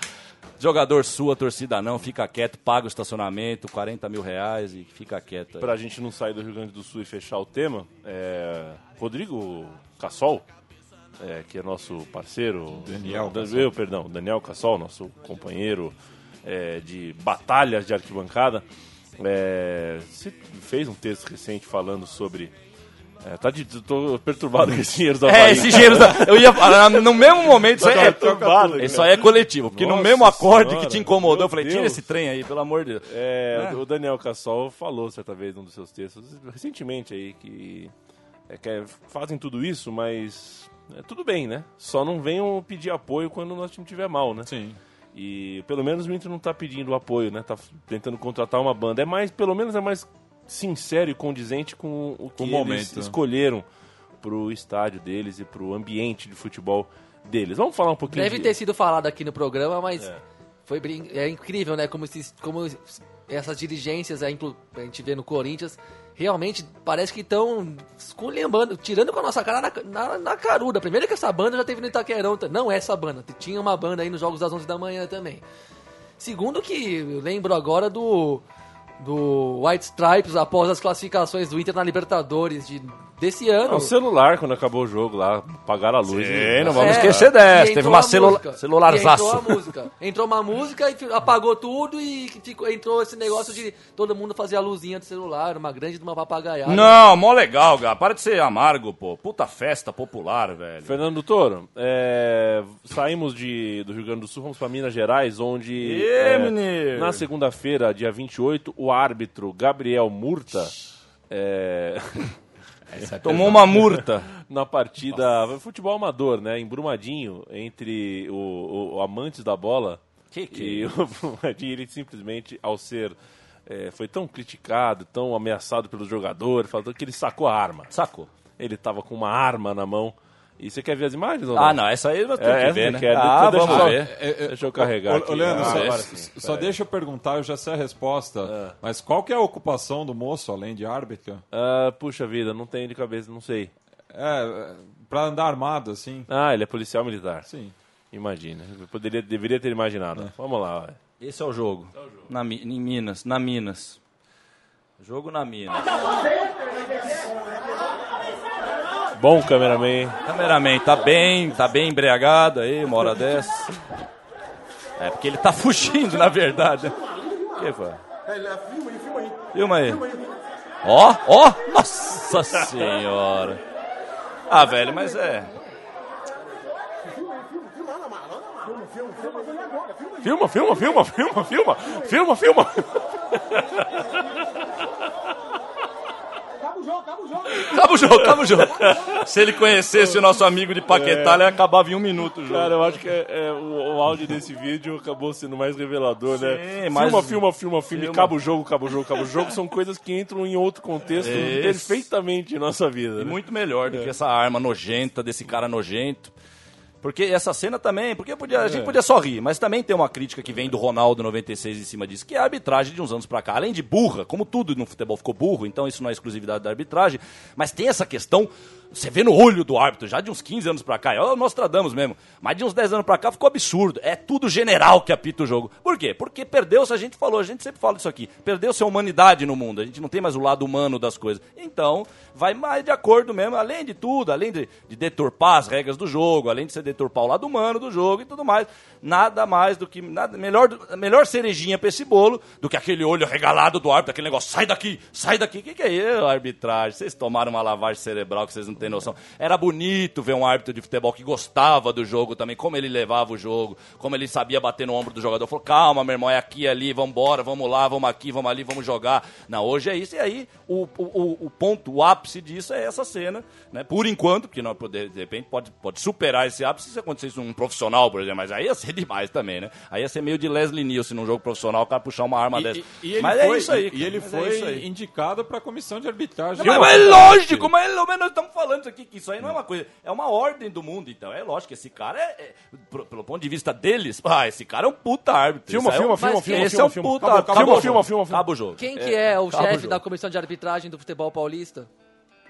Speaker 7: Jogador sua, torcida não, fica quieto, paga o estacionamento, 40 mil reais e fica quieto. aí.
Speaker 6: Pra gente não sair do Rio Grande do Sul e fechar o tema, é, Rodrigo Cassol, é, que é nosso parceiro.
Speaker 8: Daniel
Speaker 6: Da-
Speaker 8: Cassol.
Speaker 6: Eu, perdão, Daniel Cassol, nosso companheiro é, de batalhas de arquibancada, é, se- fez um texto recente falando sobre. É, tá de, tô perturbado [LAUGHS] com esse dinheiro da
Speaker 7: É, esse engenheiro da... Eu ia falar, no mesmo momento, isso aí é,
Speaker 6: perturbado,
Speaker 7: isso aí é coletivo, porque no
Speaker 6: Nossa
Speaker 7: mesmo acorde
Speaker 6: Senhora,
Speaker 7: que te incomodou, eu falei, tira
Speaker 6: Deus.
Speaker 7: esse trem aí, pelo amor de Deus.
Speaker 6: É,
Speaker 7: Né?
Speaker 6: o Daniel Cassol falou certa vez num dos seus textos, recentemente aí, que, é, que é, fazem tudo isso, mas é, tudo bem, né? Só não venham pedir apoio quando o nosso time estiver mal, né?
Speaker 8: Sim.
Speaker 6: E pelo menos o Inter não tá pedindo apoio, né? Tá tentando contratar uma banda. É mais, pelo menos é mais sincero e condizente com o que
Speaker 8: o
Speaker 6: eles
Speaker 8: momento, né?
Speaker 6: escolheram pro estádio deles e pro ambiente de futebol deles. Vamos falar um pouquinho
Speaker 10: Deve
Speaker 6: de...
Speaker 10: ter sido falado aqui no programa, mas
Speaker 6: É.
Speaker 10: foi brin- é incrível, né? Como, esses, como essas dirigências aí, inclu- a gente vê no Corinthians, realmente parece que estão esculhambando, tirando com a nossa cara na, na, na caruda. Primeiro que essa banda já teve no Itaquerão, não essa banda, tinha uma banda aí nos Jogos das 11 da manhã também. Segundo que eu lembro agora do do White Stripes após as classificações do Inter na Libertadores de, desse ano.
Speaker 6: O celular, quando acabou o jogo lá, apagaram a luz.
Speaker 7: Sim,
Speaker 6: e-
Speaker 7: não vamos
Speaker 10: É,
Speaker 7: esquecer dessa. Teve uma celula-
Speaker 10: música.
Speaker 7: celularzaço.
Speaker 10: Entrou a música. Entrou uma música e apagou tudo e ficou, entrou esse negócio de todo mundo fazer a luzinha do celular, uma grande de uma papagaiada.
Speaker 7: Não, mó legal, cara. Para de ser amargo, pô. Puta festa popular, velho.
Speaker 6: Fernando Toro, é, saímos de, do Rio Grande do Sul, vamos para Minas Gerais, onde é,
Speaker 7: menino!
Speaker 6: na segunda-feira, dia 28, o árbitro Gabriel Murta é, [LAUGHS]
Speaker 7: Tomou uma murta.
Speaker 6: na partida futebol amador, né, em Brumadinho, entre o, o- o Amantes da Bola
Speaker 7: Que que
Speaker 6: e
Speaker 7: é
Speaker 6: o Brumadinho, ele simplesmente, ao ser é, foi tão criticado, tão ameaçado pelos jogadores, falou que ele sacou a arma.
Speaker 7: Sacou.
Speaker 6: Ele tava com uma arma na mão. E você quer ver as imagens ou
Speaker 7: Ah, não, essa aí nós temos
Speaker 6: É,
Speaker 7: que ver, né?
Speaker 6: quer?
Speaker 7: Ah,
Speaker 6: Deixa-
Speaker 7: vamos
Speaker 6: deixa-
Speaker 7: ver.
Speaker 8: É, é,
Speaker 6: Deixa eu carregar
Speaker 8: ô,
Speaker 6: aqui.
Speaker 8: ô, Leandro,
Speaker 6: Ah,
Speaker 8: só,
Speaker 6: agora sim.
Speaker 8: só deixa eu perguntar, eu já sei a resposta. Mas qual que é a ocupação do moço, além de árbitro?
Speaker 6: Ah, puxa vida, não tenho de cabeça, não sei.
Speaker 8: É, pra andar armado, assim.
Speaker 6: Ah, ele é policial militar.
Speaker 8: Sim.
Speaker 6: Imagina. Eu poderia, deveria ter imaginado. Vamos lá. vai.
Speaker 7: Esse é o jogo. Na, em Minas, na Minas. Jogo na Minas.
Speaker 6: Bom cameraman.
Speaker 7: Cameraman tá bem, tá bem embriagado aí, uma hora dessa. É porque ele tá [LAUGHS] fugindo, na verdade. O que foi? Filma aí. Ó, ó, nossa senhora. Ah, velho, mas é.
Speaker 6: Filma, filma, filma, filma, filma, filma, filma.
Speaker 7: Acaba o jogo, acaba o jogo. Se ele conhecesse o nosso amigo de Paquetá, ele acabava em um minuto o jogo.
Speaker 6: Cara, eu acho que é, é, o, o áudio desse vídeo acabou sendo mais revelador, né?
Speaker 7: Sim, mas-
Speaker 6: Filma, filma, filma, filma, e
Speaker 7: Filma.
Speaker 6: acaba o jogo, acaba o jogo, acaba o jogo. São coisas que entram em outro contexto
Speaker 7: Isso.
Speaker 6: perfeitamente em nossa vida.
Speaker 7: E
Speaker 6: né?
Speaker 7: muito melhor do que essa arma nojenta desse cara nojento. Porque essa cena também, porque podia, a gente podia só rir, mas também tem uma crítica que vem do Ronaldo 96 em cima disso, que é a arbitragem de uns anos pra cá. Além de burra, como tudo no futebol ficou burro, então isso não é exclusividade da arbitragem, mas tem essa questão, você vê no olho do árbitro, já de uns 15 anos pra cá, é o Nostradamus mesmo, mas de uns 10 anos pra cá ficou absurdo. É tudo general que apita o jogo. Por quê? Porque perdeu-se, a gente falou, a gente sempre fala isso aqui, perdeu-se a humanidade no mundo, a gente não tem mais o lado humano das coisas. Então, vai mais de acordo mesmo, além de tudo, além de, de deturpar as regras do jogo, além de você deturpar o lado humano do jogo e tudo mais, nada mais do que, nada, melhor, melhor cerejinha pra esse bolo do que aquele olho regalado do árbitro, aquele negócio, sai daqui, sai daqui, o que, que é isso, arbitragem? Vocês tomaram uma lavagem cerebral que vocês não têm noção. Era bonito ver um árbitro de futebol que gostava do jogo também, como ele levava o jogo, como ele sabia bater no ombro do jogador, falou, calma, meu irmão, é aqui, e ali, vamos embora, vamos lá, vamos aqui, vamos ali, vamos jogar. Não, hoje é isso, e aí o, o, o- ponto, o ápice disso é essa cena, né? Por enquanto, porque não, de repente pode, pode superar esse ápice se acontecesse um profissional, por exemplo, mas aí ia ser [LAUGHS] demais também, né? Aí ia ser meio de Leslie Nielsen num jogo profissional, o cara puxar uma arma dessa.
Speaker 8: E, e
Speaker 7: mas
Speaker 8: foi,
Speaker 7: é isso aí.
Speaker 8: E, e ele
Speaker 7: é
Speaker 8: foi
Speaker 7: aí.
Speaker 8: indicado pra comissão de arbitragem.
Speaker 7: Mas, mas é lógico, mas é- mas nós estamos falando isso aqui, que isso aí não é uma coisa, é uma ordem do mundo, então é lógico que esse cara é, é- pro- pelo ponto de vista deles, ah, esse cara é um puta árbitro.
Speaker 6: Filma,
Speaker 7: é
Speaker 6: filma,
Speaker 7: um-
Speaker 6: filma, filma,
Speaker 7: Esse
Speaker 6: filma,
Speaker 7: é um
Speaker 6: filma.
Speaker 7: puta
Speaker 6: Acabou,
Speaker 7: acabou
Speaker 6: filma,
Speaker 7: o
Speaker 6: filma,
Speaker 7: jogo.
Speaker 6: filma, filma.
Speaker 7: Acaba o jogo.
Speaker 10: Quem que é o
Speaker 7: acaba o
Speaker 10: chefe da comissão de arbitragem do futebol paulista?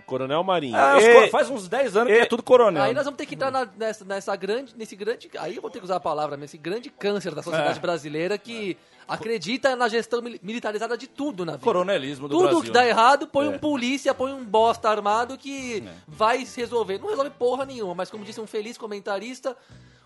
Speaker 6: Coronel Marinho.
Speaker 7: Ah,
Speaker 6: E-
Speaker 7: cor- faz uns 10 anos que é tudo coronel.
Speaker 10: Aí nós vamos ter que entrar na- nessa, nessa grande, nesse grande, aí eu vou ter que usar a palavra, mas esse grande câncer da sociedade
Speaker 7: É.
Speaker 10: brasileira que acredita na gestão mili- militarizada de tudo na vida.
Speaker 7: Coronelismo do
Speaker 10: Tudo
Speaker 7: Brasil.
Speaker 10: que dá errado, põe
Speaker 7: É.
Speaker 10: um polícia, põe um bosta armado que vai se resolver. Não resolve porra nenhuma, mas como disse um feliz comentarista,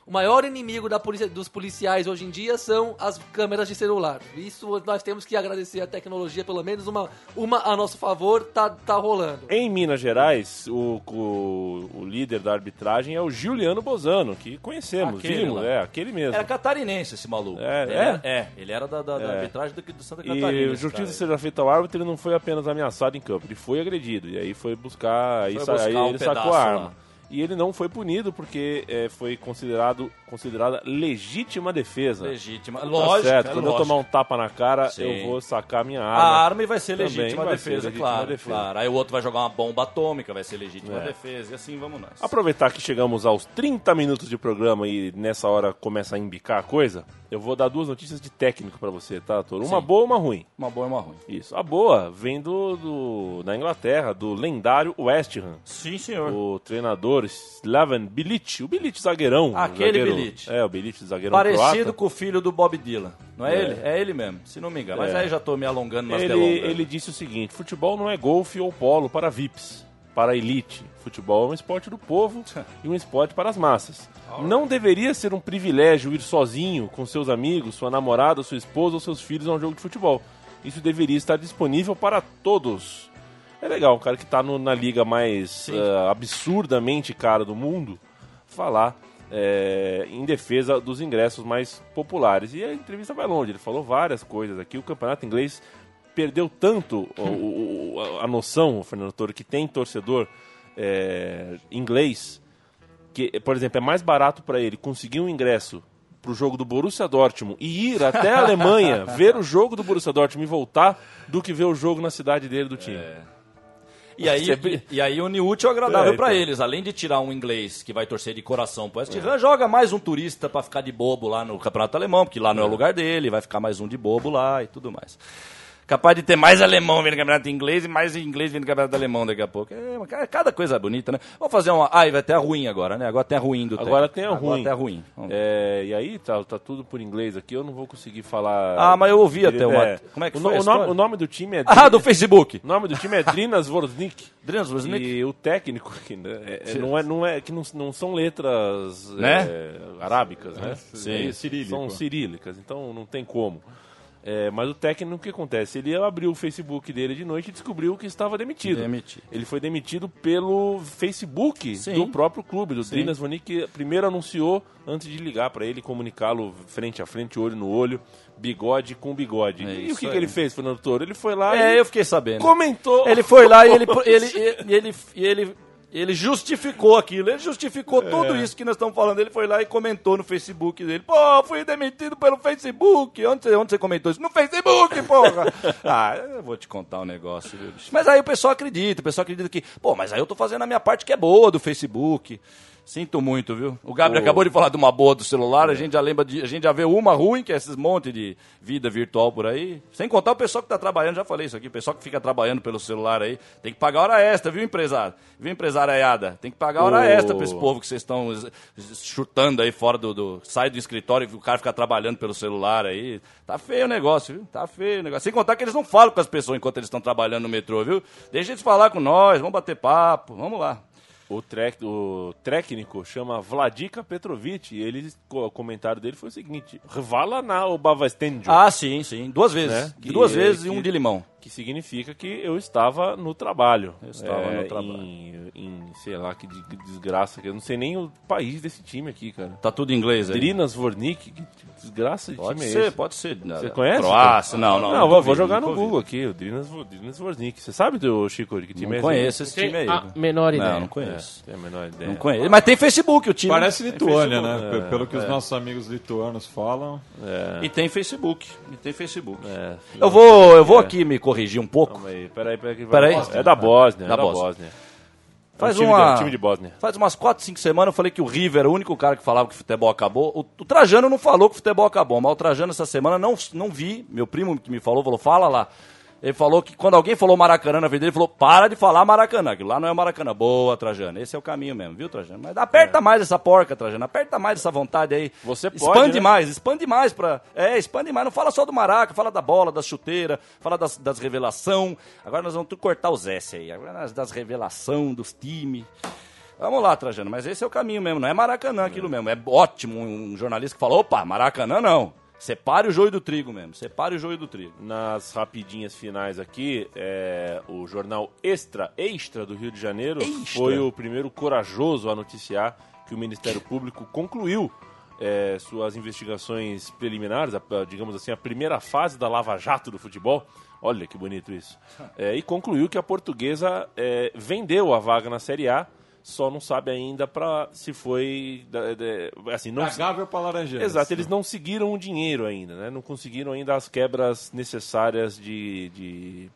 Speaker 10: o maior inimigo da polícia, dos policiais hoje em dia são as câmeras de celular. Isso nós temos que agradecer a tecnologia, pelo menos uma, uma a nosso favor, tá, tá rolando.
Speaker 6: Em Minas Gerais, o, o, o líder da arbitragem é o Giuliano Bozano, que conhecemos,
Speaker 7: Aquele
Speaker 6: vimos,
Speaker 7: lá.
Speaker 6: é, aquele mesmo.
Speaker 7: Era catarinense esse maluco.
Speaker 6: É,
Speaker 7: ele
Speaker 6: é?
Speaker 7: era, é, ele era da, da- da
Speaker 6: É.
Speaker 7: arbitragem do, do Santa
Speaker 6: E
Speaker 7: Catarina. esse
Speaker 6: justiça
Speaker 7: cara.
Speaker 6: seja feita ao árbitro, ele não foi apenas ameaçado em campo, ele foi agredido. E aí foi buscar, aí,
Speaker 7: Foi
Speaker 6: sa-
Speaker 7: buscar
Speaker 6: aí
Speaker 7: um
Speaker 6: ele sacou a arma.
Speaker 7: lá.
Speaker 6: E ele não foi punido porque é, foi considerado considerada legítima defesa.
Speaker 7: Legítima.
Speaker 6: Tá
Speaker 7: Lógico,
Speaker 6: certo.
Speaker 7: é
Speaker 6: Quando eu
Speaker 7: lógico.
Speaker 6: tomar um tapa na cara,
Speaker 7: Sim.
Speaker 6: eu vou sacar minha
Speaker 7: A
Speaker 6: arma.
Speaker 7: arma e vai ser legítima
Speaker 6: vai ser
Speaker 7: defesa,
Speaker 6: legítima
Speaker 7: claro,
Speaker 6: defesa.
Speaker 7: claro. Aí o outro vai jogar uma bomba atômica, vai ser legítima
Speaker 6: É.
Speaker 7: defesa. E assim vamos nós.
Speaker 6: Aproveitar que chegamos aos 30 minutos de programa e nessa hora começa a embicar a coisa, eu vou dar duas notícias de técnico pra você, tá, Toro? Uma
Speaker 7: Sim.
Speaker 6: boa e uma ruim.
Speaker 7: Uma boa e uma ruim.
Speaker 6: Isso. A boa vem do, do- da Inglaterra, do lendário West Ham.
Speaker 7: Sim, senhor.
Speaker 6: O treinador Slaven Bilic, o Bilic zagueirão.
Speaker 7: Aquele
Speaker 6: zagueiro- É, o Bilic zagueirão
Speaker 7: Parecido
Speaker 6: croata.
Speaker 7: com o filho do Bob Dylan. Não é,
Speaker 6: É.
Speaker 7: ele? É ele mesmo, se não me engano. Mas
Speaker 6: É.
Speaker 7: aí já tô me alongando nas
Speaker 6: Ele,
Speaker 7: delongas.
Speaker 6: ele disse o seguinte: futebol não é golfe ou polo para VIPs, para a elite. Futebol é um esporte do povo e um esporte para as massas. Não deveria ser um privilégio ir sozinho com seus amigos, sua namorada, sua esposa ou seus filhos a um jogo de futebol. Isso deveria estar disponível para todos. É legal, um cara que está na liga mais eh, absurdamente cara do mundo falar eh, em defesa dos ingressos mais populares. E a entrevista vai longe, ele falou várias coisas aqui. O campeonato inglês perdeu tanto o- o- o- a noção, Fernando Toro, que tem torcedor eh, inglês, que, por exemplo, é mais barato para ele conseguir um ingresso pro jogo do Borussia Dortmund e ir até a Alemanha [LAUGHS] ver o jogo do Borussia Dortmund e voltar do que ver o jogo na cidade dele do time.
Speaker 7: E aí,
Speaker 6: Sempre-
Speaker 7: e, aí une útil ao agradável
Speaker 6: É,
Speaker 7: pra
Speaker 6: então.
Speaker 7: eles. Além de tirar um inglês que vai torcer de coração pro West Ham, joga mais um turista pra ficar de bobo lá no Campeonato Alemão, porque lá não é o lugar dele, vai ficar mais um de bobo lá e tudo mais. Capaz de ter mais alemão vindo no campeonato inglês e mais inglês vindo no campeonato alemão daqui a pouco. É, uma- cada coisa bonita, né? Vamos fazer uma. Ah, e vai ter a ruim agora, né? Agora tem a ruim do
Speaker 6: Agora
Speaker 7: técnico.
Speaker 6: tem a
Speaker 7: Agora
Speaker 6: ruim.
Speaker 7: tem a ruim.
Speaker 6: É, e aí tá, tá tudo por inglês aqui, eu não vou conseguir falar.
Speaker 7: Ah, mas eu ouvi até uma-
Speaker 6: É.
Speaker 7: como é que
Speaker 6: o,
Speaker 7: foi
Speaker 6: o nome, o nome do time é. [LAUGHS]
Speaker 7: Ah, do Facebook.
Speaker 6: O nome do time é Drinas [LAUGHS] Vorznik.
Speaker 7: Drinas Vorznik.
Speaker 6: E o técnico, que né, é- é- não, é, não é que não, não são letras
Speaker 7: Né?
Speaker 6: é, arábicas, né?
Speaker 8: Sim, cirílico.
Speaker 6: São cirílicas, então não tem como. É, mas o técnico, o que acontece? Ele abriu o Facebook dele de noite e descobriu que estava demitido.
Speaker 7: Demitido.
Speaker 6: Ele foi demitido pelo Facebook
Speaker 7: Sim.
Speaker 6: do próprio clube, do
Speaker 7: Sim.
Speaker 6: Drinas que primeiro anunciou antes de ligar para ele, comunicá-lo frente a frente, olho no olho, bigode com bigode.
Speaker 7: É
Speaker 6: e o que, que ele fez, Fernando Toro? Ele foi lá
Speaker 7: É, eu fiquei sabendo.
Speaker 6: comentou.
Speaker 7: Ele [LAUGHS] foi lá e ele, ele, ele, ele, ele, ele justificou aquilo. Ele justificou tudo isso que nós estamos falando. Ele foi lá e comentou no Facebook dele. Pô, fui demitido pelo Facebook. Onde você, onde você comentou isso? No Facebook, porra! [LAUGHS] ah, eu vou te contar um negócio, viu? Mas aí o pessoal acredita. O pessoal acredita que, pô, mas aí eu tô fazendo a minha parte que é boa do Facebook. Sinto muito, viu? O Gabriel acabou de falar de uma boa do celular, a gente já lembra de, a gente já vê uma ruim, que é esses monte de vida virtual por aí. Sem contar o pessoal que tá trabalhando, já falei isso aqui, o pessoal que fica trabalhando pelo celular aí, tem que pagar hora extra, viu, empresário? Viu, empresariada? Tem que pagar hora
Speaker 6: Ô.
Speaker 7: extra pra esse povo que vocês estão es- es- chutando aí fora do, do- Sai do escritório e o cara fica trabalhando pelo celular aí. Tá feio o negócio, viu? Tá feio o negócio. Sem contar que eles não falam com as pessoas enquanto eles estão trabalhando no metrô, viu? Deixa eles falar com nós, vamos bater papo, vamos lá.
Speaker 6: O, trec, o técnico chama Vladika Petrovic e ele, o comentário dele foi o seguinte: Revala na Obavastendio.
Speaker 7: Ah, sim, sim. Duas vezes.
Speaker 6: Né? Que-
Speaker 7: Duas vezes e um de limão.
Speaker 6: Que significa que eu estava no trabalho.
Speaker 7: Eu estava no trabalho.
Speaker 6: Em, em, sei lá, que de- que desgraça. que Eu não sei nem o país desse time aqui, cara.
Speaker 7: Tá tudo em inglês aí.
Speaker 6: Drinas Vornik, que desgraça de
Speaker 7: Pode
Speaker 6: time
Speaker 7: ser,
Speaker 6: é esse?
Speaker 7: pode ser.
Speaker 6: Você conhece?
Speaker 7: Croácia, não, não.
Speaker 6: Não,
Speaker 7: nunca
Speaker 6: vou, vou jogar no. Google aqui, o Drinas, Drinas Vornik. Você sabe do Chico, que time
Speaker 7: Não
Speaker 6: é esse?
Speaker 7: conheço esse time aí.
Speaker 9: a menor ideia.
Speaker 7: Não, não conheço.
Speaker 6: É, tem a menor ideia.
Speaker 7: Não conheço. Mas tem Facebook o time.
Speaker 8: Parece Lituânia,
Speaker 7: Facebook.
Speaker 8: né?
Speaker 6: É,
Speaker 8: Pelo que os
Speaker 6: é.
Speaker 8: nossos amigos lituanos falam.
Speaker 6: É.
Speaker 7: E tem Facebook. E tem Facebook.
Speaker 6: É,
Speaker 7: Eu vou, eu vou
Speaker 6: É.
Speaker 7: aqui me corrigir um pouco.
Speaker 6: Aí, peraí, peraí.
Speaker 7: Peraí.
Speaker 6: É da Bósnia,
Speaker 7: Da
Speaker 6: é da
Speaker 7: Bósnia.
Speaker 6: Bósnia.
Speaker 7: Faz
Speaker 6: É um time
Speaker 7: uma-
Speaker 6: de- Bósnia.
Speaker 7: Faz umas 4, 5 semanas eu falei que o River era o único cara que falava que o futebol acabou. O, o Trajano não falou que o futebol acabou, mas o Trajano essa semana não, não vi. Meu primo que me falou, falou, fala lá. Ele falou que quando alguém falou Maracanã na vida dele, ele falou, para de falar Maracanã, que lá não é Maracanã. Boa, Trajano. Esse é o caminho mesmo, viu, Trajano? Mas aperta mais essa porca, Trajano. Aperta mais essa vontade aí.
Speaker 6: Você pode,
Speaker 7: Expande
Speaker 6: né?
Speaker 7: mais, expande mais pra. É, expande mais. Não fala só do Maraca, fala da bola, da chuteira, fala das, das revelação. Agora nós vamos tudo cortar os S aí. Agora nós das revelação, dos times. Vamos lá, Trajano, mas esse é o caminho mesmo, não é Maracanã aquilo mesmo. É ótimo um jornalista que fala, opa, Maracanã não. Separe o joio do trigo mesmo, separe o joio do trigo.
Speaker 6: Nas rapidinhas finais aqui, é, o jornal Extra, Extra do Rio de Janeiro,
Speaker 7: Extra.
Speaker 6: foi o primeiro corajoso a noticiar que o Ministério Público concluiu é, suas investigações preliminares, a- digamos assim, a primeira fase da Lava Jato do futebol. Olha que bonito isso. [LAUGHS] É, e concluiu que a portuguesa é, vendeu a vaga na Série A só não sabe ainda para se foi assim não
Speaker 8: Da Gávea pra Laranjeiras.
Speaker 6: Exato, eles não seguiram o dinheiro ainda, né? Não conseguiram ainda as quebras necessárias de, de,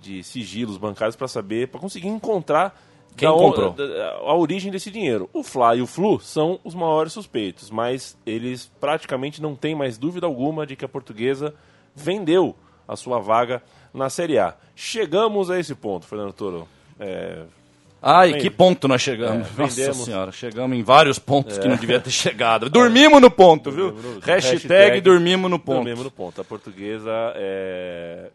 Speaker 6: de sigilos bancários para saber, para conseguir encontrar
Speaker 7: Quem
Speaker 6: da
Speaker 7: comprou.
Speaker 6: da- a origem desse dinheiro. O Fla e o Flu são os maiores suspeitos, mas eles praticamente não têm mais dúvida alguma de que a portuguesa vendeu a sua vaga na Série A. Chegamos a esse ponto, Fernando Toro. É,
Speaker 7: Ai,
Speaker 6: Vem-
Speaker 7: que ponto nós chegamos.
Speaker 6: É,
Speaker 7: Nossa
Speaker 6: vendemos.
Speaker 7: senhora, chegamos em vários pontos que
Speaker 6: É.
Speaker 7: não devia ter chegado. [LAUGHS] Dormimos no ponto, viu?
Speaker 6: Dormimos no-
Speaker 7: Hashtag, dormimos no ponto.
Speaker 6: Dormimos no ponto. A portuguesa é.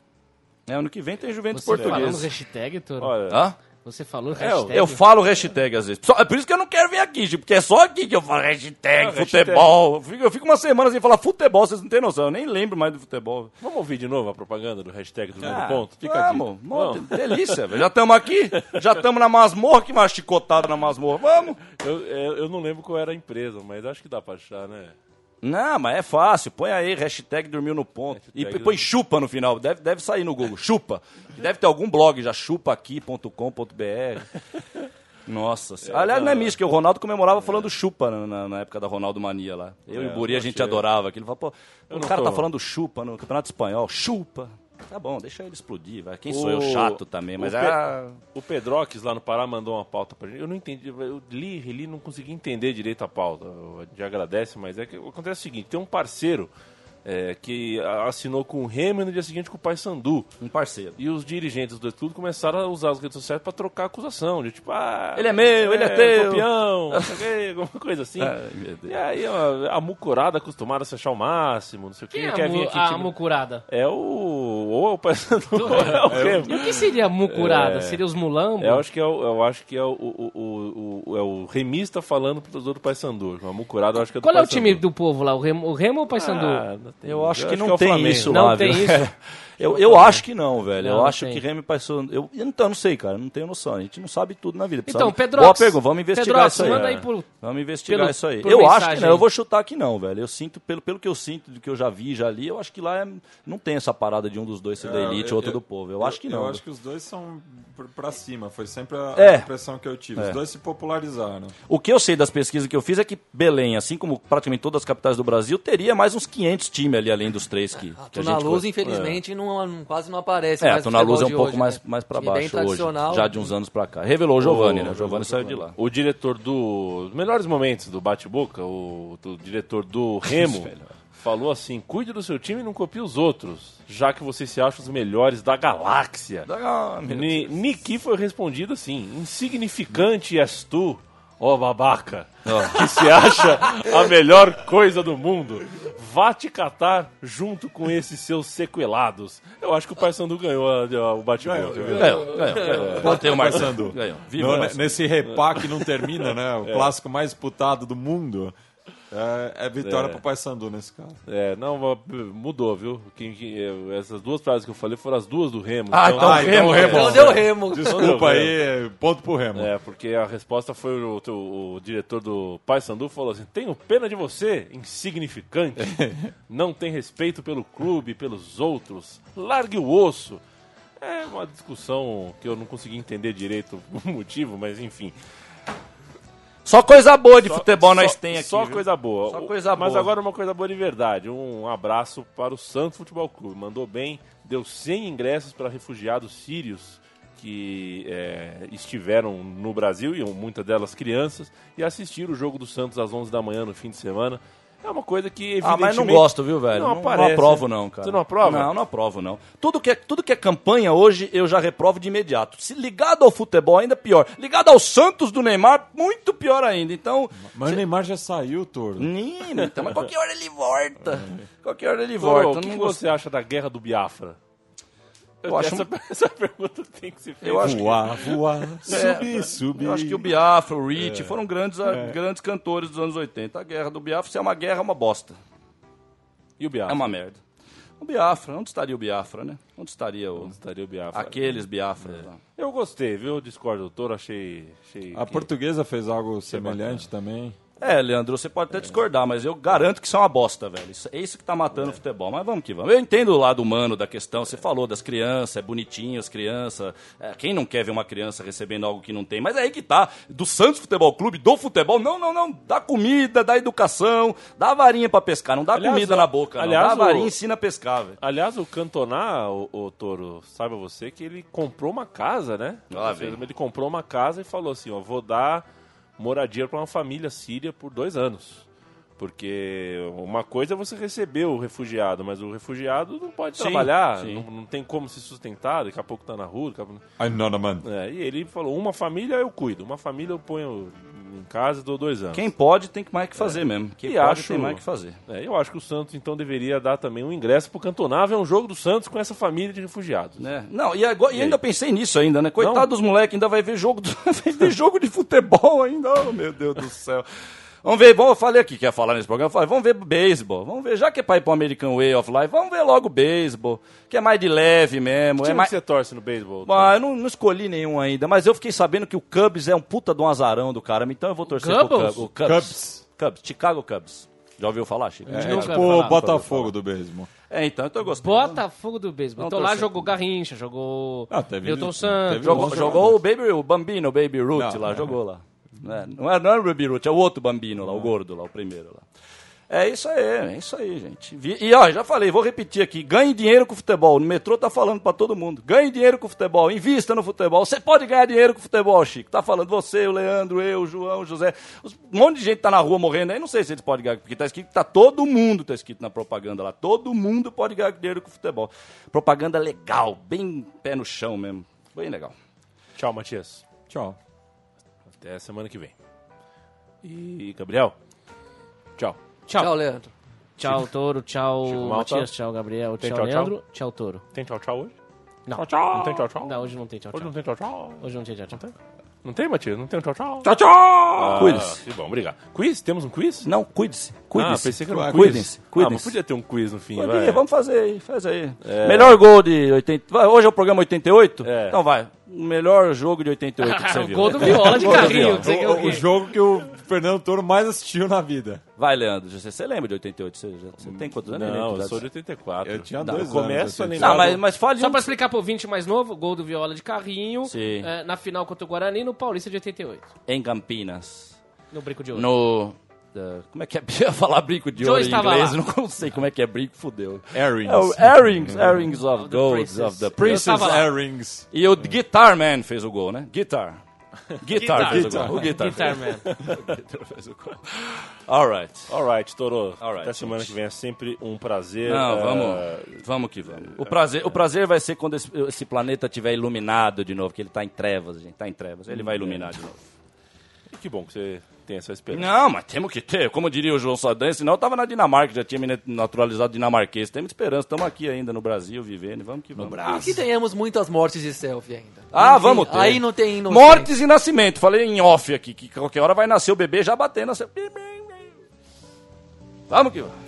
Speaker 7: É, ano que vem tem Juventus
Speaker 9: Você no
Speaker 7: português.
Speaker 9: hashtag, Toro?
Speaker 6: Olha,
Speaker 7: Hã?
Speaker 9: Você falou
Speaker 7: É, eu,
Speaker 9: hashtag?
Speaker 7: eu falo hashtag às vezes. Só- é por isso que eu não quero vir aqui, porque é só aqui que eu falo hashtag,
Speaker 6: Ah,
Speaker 7: futebol. Eu fico, eu fico uma semana sem falar futebol, vocês não têm noção. Eu nem lembro mais do futebol.
Speaker 6: Vamos ouvir de novo a propaganda do hashtag do
Speaker 7: Ah,
Speaker 6: ponto? Fica aqui.
Speaker 7: vamos, mó
Speaker 6: Vamos.
Speaker 7: delícia, velho. Já estamos aqui, já estamos na masmorra, que mais chicotada na masmorra. Vamos.
Speaker 6: Eu, eu, eu não lembro qual era a empresa, mas acho que dá pra achar, né?
Speaker 7: Não, mas é fácil. Põe aí, hashtag dormiu no ponto. E põe chupa no final. Deve, deve sair no Google. Chupa. Deve ter algum blog já, chupaaqui.com.br. Nossa senhora. Aliás, não é místico, que o Ronaldo comemorava falando chupa na, na- época da Ronaldo Mania lá. Eu e
Speaker 6: É,
Speaker 7: o Buri, a gente
Speaker 6: achei.
Speaker 7: adorava aquilo. Pô,
Speaker 6: Eu
Speaker 7: o cara
Speaker 6: tô-
Speaker 7: tá falando chupa no Campeonato Espanhol. Chupa. Tá bom, deixa ele explodir, vai. Quem sou eu?
Speaker 6: O-
Speaker 7: Chato também, mas
Speaker 6: o,
Speaker 7: é...
Speaker 6: Pe- o Pedroques lá no Pará mandou uma pauta pra gente. Eu não entendi, eu li, li, não consegui entender direito a pauta. A gente agradece, mas é que acontece o seguinte: tem um parceiro é, que assinou com o Remo e no dia seguinte com o Paysandu.
Speaker 7: Um parceiro.
Speaker 6: E os dirigentes do clube começaram a usar as redes sociais pra trocar acusação. De tipo, ah,
Speaker 7: Ele é meu, ele é teu.
Speaker 6: Campeão, [LAUGHS] alguma coisa assim.
Speaker 7: Ai, meu Deus.
Speaker 6: E aí a, a mucurada acostumada a se achar o máximo, não sei o quê.
Speaker 9: Quem é
Speaker 6: quer
Speaker 9: a,
Speaker 6: vir aqui,
Speaker 9: a
Speaker 6: tipo,
Speaker 9: mucurada?
Speaker 6: É o. Ou [LAUGHS] é o Paysandu, ou é o.
Speaker 9: E o que seria mucurada?
Speaker 6: É.
Speaker 9: Seria os mulambos?
Speaker 6: Eu acho que é o, eu acho que é o, o, o- é o remista falando pro torcedor do Paysandu. A mucurada eu acho que é do
Speaker 9: Qual é o
Speaker 6: Paysandu.
Speaker 9: time do povo lá? O Remo, o Remo ou o Paysandu?
Speaker 6: Ah,
Speaker 7: Eu acho que não
Speaker 6: é o
Speaker 7: tem
Speaker 6: Flamengo.
Speaker 7: isso
Speaker 9: Não
Speaker 7: lá,
Speaker 9: tem
Speaker 7: viu?
Speaker 9: isso? [LAUGHS]
Speaker 7: Eu, eu acho que não, velho.
Speaker 9: Não,
Speaker 7: eu
Speaker 9: não
Speaker 7: acho
Speaker 9: tem.
Speaker 7: que Remy passou. Eu, então, não sei, cara. Não tenho noção. A gente não sabe tudo na vida.
Speaker 9: Então, Pedrox,
Speaker 7: Boa pergunta. Vamos investigar
Speaker 9: Pedrox,
Speaker 7: isso aí.
Speaker 9: manda
Speaker 7: É.
Speaker 9: aí por-
Speaker 7: Vamos investigar
Speaker 9: pelo-
Speaker 7: isso aí. Eu acho que
Speaker 9: mensagem
Speaker 7: não. Eu vou chutar que não, velho. Eu sinto, pelo, pelo que eu sinto, do que eu já vi, já li, eu acho que lá é- não tem essa parada de um dos dois ser da elite
Speaker 8: eu-
Speaker 7: ou outro
Speaker 8: eu-
Speaker 7: do povo. Eu, acho que não.
Speaker 8: Eu acho que os dois são pr- pra cima. Foi sempre a
Speaker 7: É.
Speaker 8: impressão que eu tive.
Speaker 7: É.
Speaker 8: Os dois se popularizaram.
Speaker 7: O que eu sei das pesquisas que eu fiz é que Belém, assim como praticamente todas as capitais do Brasil, teria mais uns 500 times ali, além dos três que, que a
Speaker 10: Tuna
Speaker 7: gente
Speaker 10: Luz,
Speaker 7: foi.
Speaker 10: infelizmente, não, não- quase não aparece
Speaker 7: É,
Speaker 10: mais
Speaker 7: a
Speaker 10: no
Speaker 7: Tuna Luz é um pouco
Speaker 10: hoje,
Speaker 7: mais,
Speaker 10: né?
Speaker 7: mais
Speaker 10: bem
Speaker 7: baixo hoje, já de uns anos pra cá. Revelou o Giovanni, né? O Giovanni saiu de lá.
Speaker 6: O diretor do. Os melhores momentos do bate-boca, o, o diretor do [LAUGHS] Remo, falou assim: cuide do seu time e não copie os outros, já que vocês se acham os melhores da galáxia. Ni- Niki foi respondido assim: insignificante és tu, ó babaca, [LAUGHS] que se acha a melhor coisa do mundo. Vá te catar junto com esses seus sequelados. Eu acho que o Paysandu ganhou a- o bate-boca. viu?
Speaker 7: Ganhou, ganhou, ganhou. Bateu o Marcelo. Ganhou. Viva
Speaker 8: nesse repá que não termina, né? O clássico mais disputado do mundo. É, é vitória
Speaker 6: É.
Speaker 8: pro Paysandu nesse caso.
Speaker 6: É, não, mudou, viu? Que, que- eu- essas duas frases que eu falei foram as duas do Remo.
Speaker 7: Ah, então
Speaker 8: Ah,
Speaker 7: Remo,
Speaker 8: Remo.
Speaker 10: Então deu Remo.
Speaker 8: Desculpa aí, ponto pro Remo.
Speaker 6: É, porque a resposta foi o, o, o diretor do Paysandu falou assim: tenho pena de você, insignificante. [LAUGHS] Não tem respeito pelo clube, pelos outros. Largue o osso. É uma discussão que eu não consegui entender direito o motivo, mas enfim.
Speaker 7: Só coisa boa de
Speaker 6: Só-
Speaker 7: futebol nós
Speaker 6: só-
Speaker 7: tem aqui.
Speaker 6: Só
Speaker 7: viu?
Speaker 6: coisa boa.
Speaker 7: Só coisa
Speaker 6: Mas
Speaker 7: boa.
Speaker 6: agora uma coisa boa de verdade. Um abraço para o Santos Futebol Clube. Mandou bem, deu 100 ingressos para refugiados sírios que é, estiveram no Brasil, e muitas delas crianças, e assistiram o jogo do Santos às 11 da manhã no fim de semana. É uma coisa que
Speaker 7: Ah,
Speaker 6: evidentemente...
Speaker 7: mas não gosto, viu, velho?
Speaker 6: Não,
Speaker 7: Não, não
Speaker 6: aparece.
Speaker 7: aprovo, não, cara.
Speaker 6: Você não aprova?
Speaker 7: Não, não aprovo, não. Tudo que, é, tudo que é campanha hoje, eu já reprovo de imediato. Se ligado ao futebol, ainda pior. Ligado ao Santos do Neymar, muito pior ainda. Então,
Speaker 8: Mas o Neymar já saiu, Toro.
Speaker 7: menino, então, mas qualquer hora ele volta. [LAUGHS] Qualquer hora ele
Speaker 6: Toro,
Speaker 7: volta.
Speaker 6: o que,
Speaker 7: não
Speaker 6: que você acha da guerra do Biafra?
Speaker 7: Eu acho
Speaker 6: essa, [LAUGHS] essa pergunta tem que ser feita.
Speaker 7: Acho que-
Speaker 8: Voar, voar,
Speaker 7: É,
Speaker 8: subir, subir.
Speaker 7: Eu acho que o Biafra, o Rich, foram grandes, ah, grandes cantores dos anos 80. A guerra do Biafra, se é uma guerra, é uma bosta.
Speaker 6: E o Biafra?
Speaker 7: É uma merda. O Biafra, onde estaria o Biafra, né? Onde estaria o...
Speaker 6: Onde estaria o Biafra?
Speaker 7: Aqueles Biafra. lá.
Speaker 6: Eu gostei, viu? Eu discordo do Toro, achei... achei
Speaker 8: A
Speaker 6: que-
Speaker 8: portuguesa fez algo semelhante também.
Speaker 7: É, Leandro, você pode até discordar, mas eu garanto que isso é uma bosta, velho. Isso, é isso que tá matando o futebol. Mas vamos que vamos. Eu entendo o lado humano da questão. Você falou das crianças, é bonitinho as crianças. É, quem não quer ver uma criança recebendo algo que não tem? Mas é aí que tá. Do Santos Futebol Clube, do futebol, não, não, não. Dá comida, dá educação, dá varinha pra pescar. Não dá
Speaker 6: Aliás,
Speaker 7: comida na boca,
Speaker 6: aliás,
Speaker 7: não. Dá varinha
Speaker 6: o-
Speaker 7: e ensina a pescar, velho.
Speaker 6: Aliás, o Cantona, o, o Toro, saiba você que ele comprou uma casa, né? Ele fez- Ele comprou uma casa e falou assim, ó, vou dar moradia para uma família síria por dois anos. Porque uma coisa é você receber o refugiado, mas o refugiado não pode
Speaker 7: Sim,
Speaker 6: trabalhar,
Speaker 7: sim.
Speaker 6: não, não tem como se sustentar, daqui a pouco tá na rua. Daqui a pouco...
Speaker 8: I'm not a man.
Speaker 6: É, e ele falou, uma família eu cuido, uma família eu ponho em casa e dou dois anos.
Speaker 7: Quem pode tem que mais que fazer mesmo. Quem
Speaker 6: E
Speaker 7: pode
Speaker 6: acho-
Speaker 7: tem mais que fazer.
Speaker 6: É, eu acho que o Santos então deveria dar também um ingresso pro Cantona ver um jogo do Santos com essa família de refugiados.
Speaker 7: né? Não, e, agora, e
Speaker 6: E aí?
Speaker 7: ainda pensei nisso ainda, né? Coitado
Speaker 6: Não?
Speaker 7: dos moleques, ainda vai ver jogo, do- [LAUGHS] vai ver jogo de futebol ainda. Oh, meu Deus do céu. Vamos ver, bom, eu falei aqui que ia falar nesse programa, eu falei, vamos ver beisebol, vamos ver, já que é pra ir pro American Way of Life, vamos ver logo beisebol, que é mais de leve mesmo.
Speaker 6: Que
Speaker 7: É mais...
Speaker 6: que você torce no beisebol?
Speaker 7: Ah, eu não, não escolhi nenhum ainda, mas eu fiquei sabendo que o Cubs é um puta de um azarão do cara, então eu vou torcer pro
Speaker 9: Cubs?
Speaker 7: Cubs. O Cubs.
Speaker 8: Cubs.
Speaker 7: Cubs, Chicago Cubs. Já ouviu falar, Chico?
Speaker 8: É,
Speaker 9: Nunca
Speaker 8: tipo o Botafogo do beisebol.
Speaker 7: É, então eu tô gostando.
Speaker 9: Botafogo do beisebol. Então lá
Speaker 7: torcer.
Speaker 9: jogou Garrincha, jogou
Speaker 8: Ah, teve-
Speaker 9: Milton Santos.
Speaker 7: Jogou, jogou o Baby, o Bambino, o Baby Ruth
Speaker 8: Não,
Speaker 7: lá,
Speaker 8: é.
Speaker 7: jogou lá. É, não, é, não é o Baby Ruth, é o outro Bambino lá, o gordo lá, o primeiro lá. É isso aí, é isso aí, gente. E ó, já falei, vou repetir aqui, ganhe dinheiro com futebol. No metrô tá falando pra todo mundo. Ganhe dinheiro com futebol, invista no futebol. Você pode ganhar dinheiro com futebol, Chico. Tá falando você, o Leandro, eu, o João, o José. Os- Um monte de gente tá na rua morrendo aí, não sei se eles podem ganhar, porque tá escrito, tá todo mundo tá escrito na propaganda lá. Todo mundo pode ganhar dinheiro com futebol. Propaganda legal, bem pé no chão mesmo. Bem legal.
Speaker 6: Tchau, Matias.
Speaker 8: Tchau.
Speaker 6: Até semana que vem. E Gabriel? Tchau.
Speaker 9: Tchau.
Speaker 10: Tchau, Leandro.
Speaker 9: Tchau, Toro. Tchau,
Speaker 6: Chico Malta.
Speaker 9: Matias. Tchau, Gabriel.
Speaker 6: Tem
Speaker 9: tchau,
Speaker 6: tchau, tchau?
Speaker 9: Leandro. Tchau, Toro.
Speaker 6: Tem tchau, tchau hoje?
Speaker 9: Não.
Speaker 6: Tchau, tchau. Não tem tchau, tchau?
Speaker 9: Não, hoje não tem tchau,
Speaker 6: Hoje
Speaker 9: tchau.
Speaker 6: não tem tchau, tchau?
Speaker 9: Hoje não tem tchau, tchau.
Speaker 6: Não tem, Matias? Não tem um tchau, tchau?
Speaker 8: Tchau, tchau!
Speaker 7: Cuide-se.
Speaker 6: Que bom, obrigado. Quiz? Temos um quiz?
Speaker 7: Não, cuide-se.
Speaker 6: Ah,
Speaker 7: Cuide-se.
Speaker 6: pensei que era um quiz.
Speaker 7: Cuidem-se.
Speaker 6: Ah, mas
Speaker 7: Cuidem-se.
Speaker 6: podia ter um quiz no fim,
Speaker 7: Podia,
Speaker 6: vai.
Speaker 7: Vamos fazer aí, faz aí. Melhor gol de 80. vai, Hoje é o programa 88?
Speaker 6: É.
Speaker 7: Então vai. O melhor jogo de 88 que você [LAUGHS]
Speaker 9: O
Speaker 7: viu.
Speaker 9: gol do Viola de carrinho.
Speaker 8: O,
Speaker 9: o
Speaker 8: o jogo que o Fernando Toro mais assistiu na vida.
Speaker 7: Vai, Leandro. Você, você lembra de 88? Você, você tem quantos anos?
Speaker 6: Não, eu sou de
Speaker 7: anos.
Speaker 6: 84.
Speaker 8: Eu tinha
Speaker 6: Não,
Speaker 8: dois
Speaker 6: eu começo
Speaker 8: anos.
Speaker 7: Não, mas, mas fale
Speaker 9: Só
Speaker 7: um-
Speaker 9: pra explicar pro ouvinte mais novo, gol do Viola de carrinho.
Speaker 7: Sim.
Speaker 9: eh, na final contra o Guarani no Paulista de 88.
Speaker 7: em Campinas.
Speaker 9: No Brinco de Ouro.
Speaker 7: No... da- como é que é? [LAUGHS] Eu ia falar brinco de ouro em inglês,
Speaker 9: lá.
Speaker 7: não sei como é que é brinco, fudeu.
Speaker 8: Airings.
Speaker 7: É o Airings, Airings [LAUGHS] of
Speaker 9: the
Speaker 7: Gold, of the Princess.
Speaker 8: Airings. [LAUGHS]
Speaker 7: E o Guitar Man fez o gol, né? Guitar. Guitar,
Speaker 9: Guitar.
Speaker 7: o gol. O Guitar,
Speaker 9: Guitar. Man.
Speaker 7: O Guitar fez o gol. All right.
Speaker 6: Alright, Toro.
Speaker 7: Alright,
Speaker 6: Até semana
Speaker 7: gente.
Speaker 6: que vem é sempre um prazer.
Speaker 7: Não,
Speaker 6: eh,
Speaker 7: vamos, vamos que vamos. O prazer, o prazer vai ser quando esse, esse planeta estiver iluminado de novo, que ele está em trevas, gente, tá em trevas. Ele vai iluminar de novo.
Speaker 6: Que bom que você tem essa esperança.
Speaker 7: Não, mas temos que ter, como diria o João Saldanha, senão eu tava na Dinamarca, já tinha me naturalizado dinamarquês. Temos esperança, estamos aqui ainda no Brasil, vivendo, vamos que vamos.
Speaker 10: E que tenhamos muitas mortes de selfie ainda.
Speaker 7: Ah,
Speaker 10: Enfim,
Speaker 7: vamos ter.
Speaker 10: Aí não tem.
Speaker 7: Mortes e nascimento. Falei em off aqui, que qualquer hora vai nascer o bebê já batendo. Assim, Vamos que vamos.